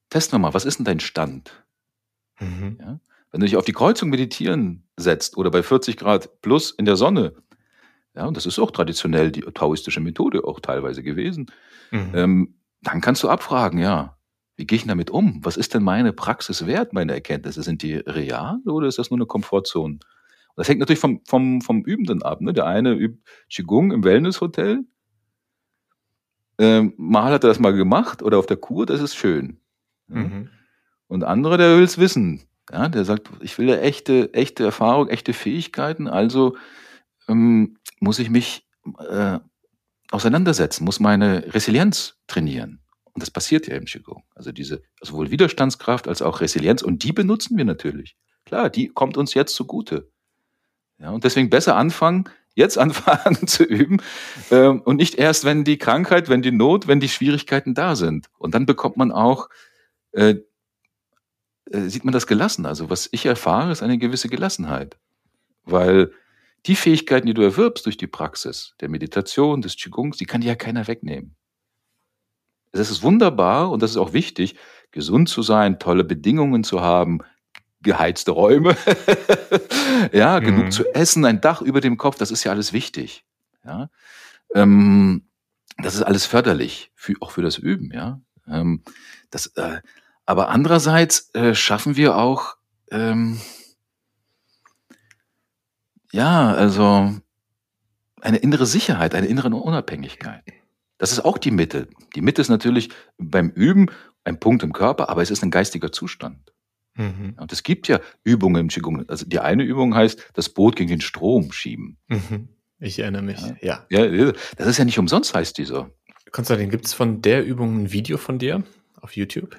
Testen wir mal, was ist denn dein Stand? Mhm. Ja? Wenn du dich auf die Kreuzung meditieren setzt oder bei 40 Grad plus in der Sonne, ja, und das ist auch traditionell die taoistische Methode auch teilweise gewesen, mhm. ähm, dann kannst du abfragen, ja, wie gehe ich damit um? Was ist denn meine Praxis wert, meine Erkenntnisse? Sind die real oder ist das nur eine Komfortzone? Das hängt natürlich vom, vom, vom Übenden ab. Ne? Der eine übt Qigong im Wellnesshotel. Ähm, mal hat er das mal gemacht oder auf der Kur, das ist schön. Mhm. Und andere, der will es wissen. Ja, der sagt, ich will ja echte, echte Erfahrung, echte Fähigkeiten, also ähm, muss ich mich äh, auseinandersetzen, muss meine Resilienz trainieren. Und das passiert ja im Qigong. Also diese sowohl Widerstandskraft als auch Resilienz. Und die benutzen wir natürlich. Klar, die kommt uns jetzt zugute. Ja, und deswegen besser anfangen, jetzt anfangen (laughs) zu üben ähm, und nicht erst, wenn die Krankheit, wenn die Not, wenn die Schwierigkeiten da sind. Und dann bekommt man auch, äh, äh, sieht man das gelassen. Also was ich erfahre, ist eine gewisse Gelassenheit. Weil die Fähigkeiten, die du erwirbst durch die Praxis der Meditation, des Qigongs, die kann dir ja keiner wegnehmen. Es ist wunderbar und das ist auch wichtig, gesund zu sein, tolle Bedingungen zu haben, geheizte Räume, (laughs) ja, mhm. genug zu essen, ein Dach über dem Kopf, das ist ja alles wichtig. Ja, ähm, das ist alles förderlich, für, auch für das Üben. Ja, ähm, das, äh, aber andererseits äh, schaffen wir auch, ähm, ja, also eine innere Sicherheit, eine innere Unabhängigkeit. Das ist auch die Mitte. Die Mitte ist natürlich beim Üben ein Punkt im Körper, aber es ist ein geistiger Zustand. Mhm. Und es gibt ja Übungen im Qigong. Also die eine Übung heißt, das Boot gegen den Strom schieben. Mhm. Ich erinnere mich, ja. ja. ja. das ist ja nicht umsonst, heißt die so. Konstantin, gibt es von der Übung ein Video von dir auf YouTube?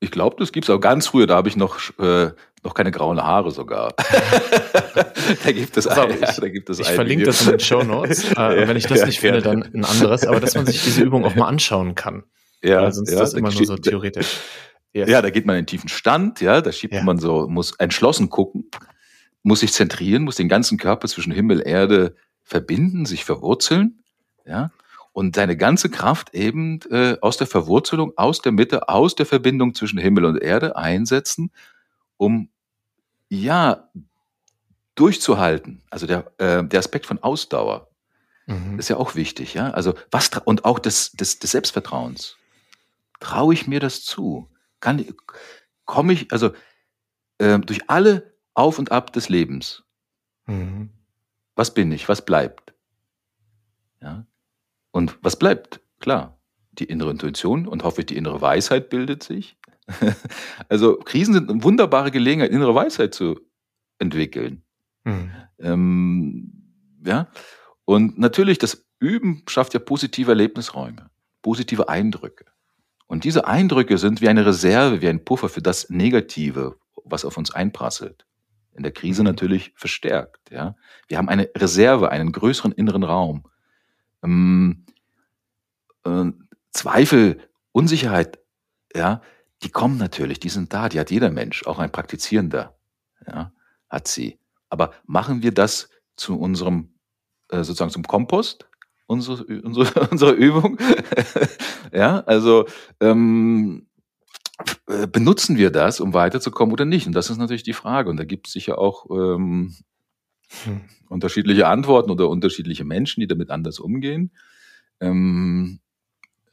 Ich glaube, das gibt es auch ganz früher, da habe ich noch, äh, noch keine grauen Haare sogar. (laughs) da gibt es ein, ich, ja, da gibt es Ich verlinke Video. das in den Show Notes. (laughs) Äh, wenn ich das ja, nicht finde, dann ein anderes. Aber dass man sich diese Übung auch mal anschauen kann. Ja, Weil sonst ist das immer nur so theoretisch. Yes. Ja, da geht man in den tiefen Stand, ja, da schiebt ja. man so, muss entschlossen gucken, muss sich zentrieren, muss den ganzen Körper zwischen Himmel, Erde verbinden, sich verwurzeln, ja, und seine ganze Kraft eben äh, aus der Verwurzelung, aus der Mitte, aus der Verbindung zwischen Himmel und Erde einsetzen, um ja durchzuhalten. Also der, äh, der Aspekt von Ausdauer mhm. ist ja auch wichtig, ja. Also was und auch des, des, des Selbstvertrauens. Traue ich mir das zu? Kann, komme ich, also äh, durch alle Auf und Ab des Lebens. Mhm. Was bin ich? Was bleibt? Ja. Und was bleibt? Klar, die innere Intuition und hoffe ich, die innere Weisheit bildet sich. (laughs) also Krisen sind eine wunderbare Gelegenheit, innere Weisheit zu entwickeln. Mhm. Ähm, ja. Und natürlich, das Üben schafft ja positive Erlebnisräume, positive Eindrücke. Und diese Eindrücke sind wie eine Reserve, wie ein Puffer für das Negative, was auf uns einprasselt. In der Krise mhm. natürlich verstärkt. Ja, wir haben eine Reserve, einen größeren inneren Raum. Ähm, äh, Zweifel, Unsicherheit, ja, die kommen natürlich, die sind da, die hat jeder Mensch, auch ein Praktizierender, ja, hat sie. Aber machen wir das zu unserem, äh, sozusagen zum Kompost, unsere, unsere, (laughs) unsere Übung. (laughs) ja, also ähm, äh, benutzen wir das, um weiterzukommen oder nicht? Und das ist natürlich die Frage. Und da gibt es sicher auch ähm, hm. unterschiedliche Antworten oder unterschiedliche Menschen, die damit anders umgehen. Ähm,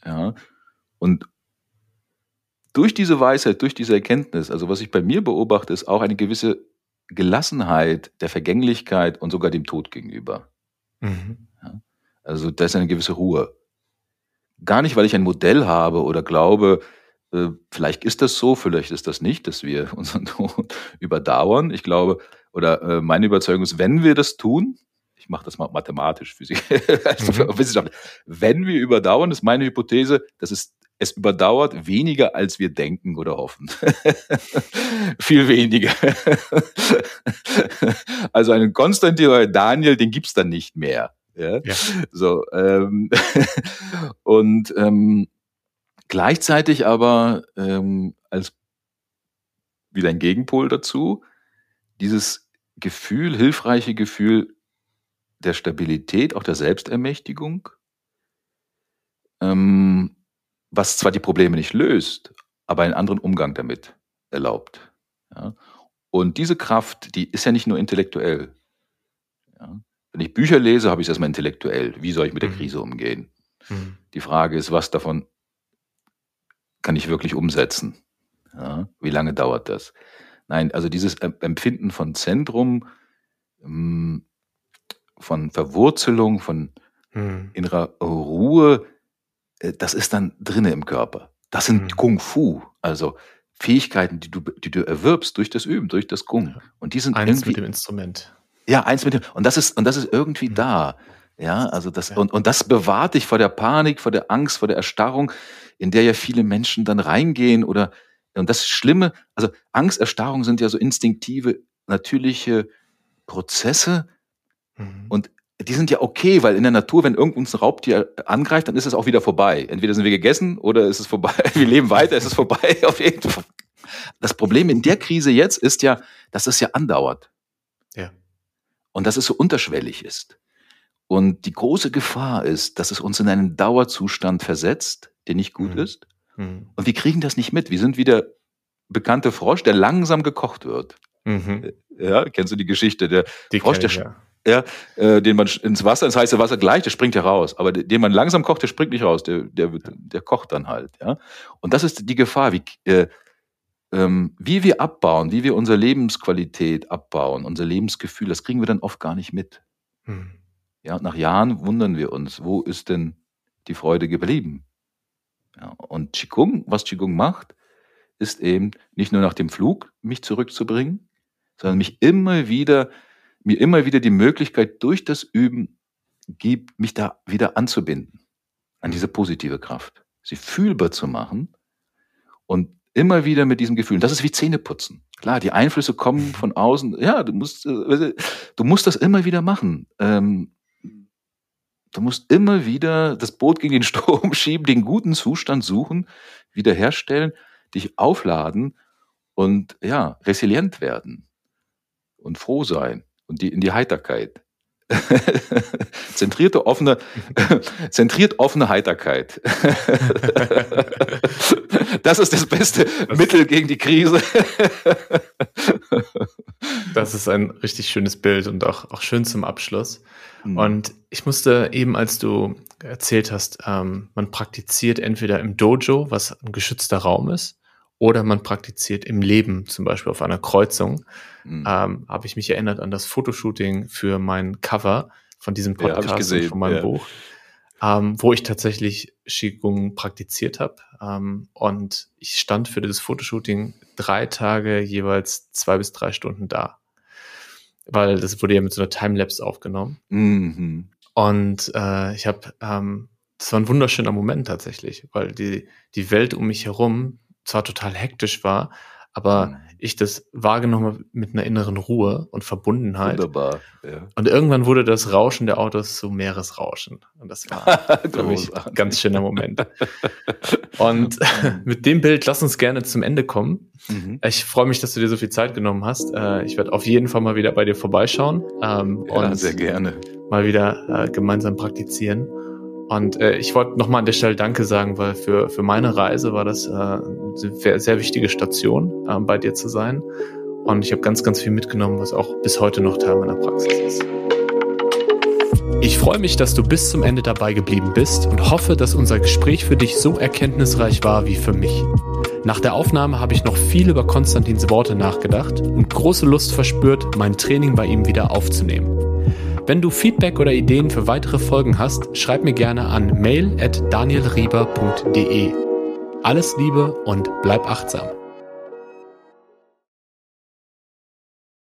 ja, und durch diese Weisheit, durch diese Erkenntnis, also was ich bei mir beobachte, ist auch eine gewisse Gelassenheit der Vergänglichkeit und sogar dem Tod gegenüber. Mhm. Ja. Also da ist eine gewisse Ruhe. Gar nicht, weil ich ein Modell habe oder glaube, äh, vielleicht ist das so, vielleicht ist das nicht, dass wir (laughs) unseren Tod überdauern. Ich glaube, oder äh, meine Überzeugung ist, wenn wir das tun, ich mache das mal mathematisch, Physik, (laughs) also mhm. Wissenschaft, wenn wir überdauern, ist meine Hypothese, dass es es überdauert weniger, als wir denken oder hoffen. (laughs) Viel weniger. also einen Konstantin oder Daniel, den gibt's dann nicht mehr. Ja? ja. So, ähm, (laughs) und ähm, gleichzeitig aber ähm, als wieder ein Gegenpol dazu, dieses Gefühl, hilfreiche Gefühl der Stabilität, auch der Selbstermächtigung, ähm, was zwar die Probleme nicht löst, aber einen anderen Umgang damit erlaubt. Ja? Und diese Kraft, die ist ja nicht nur intellektuell. Ja? Wenn ich Bücher lese, habe ich es erstmal intellektuell. Wie soll ich mit der mhm. Krise umgehen? Mhm. Die Frage ist, was davon kann ich wirklich umsetzen? Ja, wie lange dauert das? Nein, also dieses Empfinden von Zentrum, hm, von Verwurzelung, von hm. innerer Ruhe, äh, das ist dann drinne im Körper. Das sind hm. Kung Fu, also Fähigkeiten, die du, die du erwirbst durch das Üben, durch das Kung. Und die sind eins irgendwie, mit dem Instrument. Ja, eins mit dem. Und das ist und das ist irgendwie hm. da. Ja, also das ja. und und das bewahrt dich vor der Panik, vor der Angst, vor der Erstarrung, in der ja viele Menschen dann reingehen oder und das Schlimme, also Angst, Erstarrung sind ja so instinktive, natürliche Prozesse. Mhm. Und die sind ja okay, weil in der Natur, wenn irgendwo ein Raubtier angreift, dann ist es auch wieder vorbei. Entweder sind wir gegessen oder ist es vorbei. (laughs) Wir leben weiter, ist es vorbei (laughs) auf jeden Fall. Das Problem in der Krise jetzt ist ja, dass es ja andauert. Und dass es so unterschwellig ist. Und die große Gefahr ist, dass es uns in einen Dauerzustand versetzt, der nicht gut mhm. ist. Mhm. Und wir kriegen das nicht mit. Wir sind wie der bekannte Frosch, der langsam gekocht wird. Mhm. Ja, kennst du die Geschichte? Der die Frosch, der, ich, ja ja, äh, den man ins Wasser, ins heiße Wasser gleich, der springt ja raus. Aber den man langsam kocht, der springt nicht raus, der, der, der kocht dann halt. Ja? Und das ist die Gefahr, wie, äh, ähm, wie wir abbauen, wie wir unsere Lebensqualität abbauen, unser Lebensgefühl, das kriegen wir dann oft gar nicht mit. Hm. Ja, und nach Jahren wundern wir uns, wo ist denn die Freude geblieben? Ja, und Qigong, was Qigong macht, ist eben nicht nur nach dem Flug mich zurückzubringen, sondern mich immer wieder mir immer wieder die Möglichkeit durch das Üben gibt, mich da wieder anzubinden an diese positive Kraft, sie fühlbar zu machen und immer wieder mit diesem Gefühl. Das ist wie Zähneputzen. Klar, die Einflüsse kommen von außen. Ja, du musst, äh, du musst das immer wieder machen. Ähm, du musst immer wieder das Boot gegen den (laughs) Strom schieben, den guten Zustand suchen, wiederherstellen, dich aufladen und ja, resilient werden und froh sein und die, in die Heiterkeit. (laughs) Zentrierte, offene, (laughs) zentriert offene Heiterkeit. (laughs) das ist das beste das Mittel gegen die Krise. das ist ein richtig schönes Bild und auch, auch schön zum Abschluss. Mhm. Und ich musste eben, als du erzählt hast, ähm, man praktiziert entweder im Dojo, was ein geschützter Raum ist, oder man praktiziert im Leben, zum Beispiel auf einer Kreuzung, mhm. ähm, habe ich mich erinnert an das Fotoshooting für mein Cover von diesem Podcast ja, von meinem ja. Buch, ähm, wo ich tatsächlich Qigong praktiziert habe. Ähm, und ich stand für dieses Fotoshooting drei Tage jeweils zwei bis drei Stunden da. Weil das wurde ja mit so einer Timelapse aufgenommen. Mhm. Und äh, ich habe, ähm, das war ein wunderschöner Moment tatsächlich, weil die, die Welt um mich herum zwar total hektisch war, aber mhm. ich das wahrgenommen habe mit einer inneren Ruhe und Verbundenheit. Wunderbar. Ja. Und irgendwann wurde das Rauschen der Autos zu Meeresrauschen. Und das war (laughs) für mich ein ganz schöner Moment. (laughs) und (laughs) mit dem Bild lass uns gerne zum Ende kommen. Mhm. Ich freue mich, dass du dir so viel Zeit genommen hast. Äh, ich werde auf jeden Fall mal wieder bei dir vorbeischauen. Ähm, ja, und sehr gerne. Mal wieder äh, gemeinsam praktizieren. Und äh, ich wollte nochmal an der Stelle Danke sagen, weil für, für meine Reise war das äh, eine sehr, wichtige Station, äh, bei dir zu sein. Und ich habe ganz, ganz viel mitgenommen, was auch bis heute noch Teil meiner Praxis ist. Ich freue mich, dass du bis zum Ende dabei geblieben bist und hoffe, dass unser Gespräch für dich so erkenntnisreich war wie für mich. Nach der Aufnahme habe ich noch viel über Konstantins Worte nachgedacht und große Lust verspürt, mein Training bei ihm wieder aufzunehmen. Wenn du Feedback oder Ideen für weitere Folgen hast, schreib mir gerne an mail at danielrieber.de. Alles Liebe und bleib achtsam.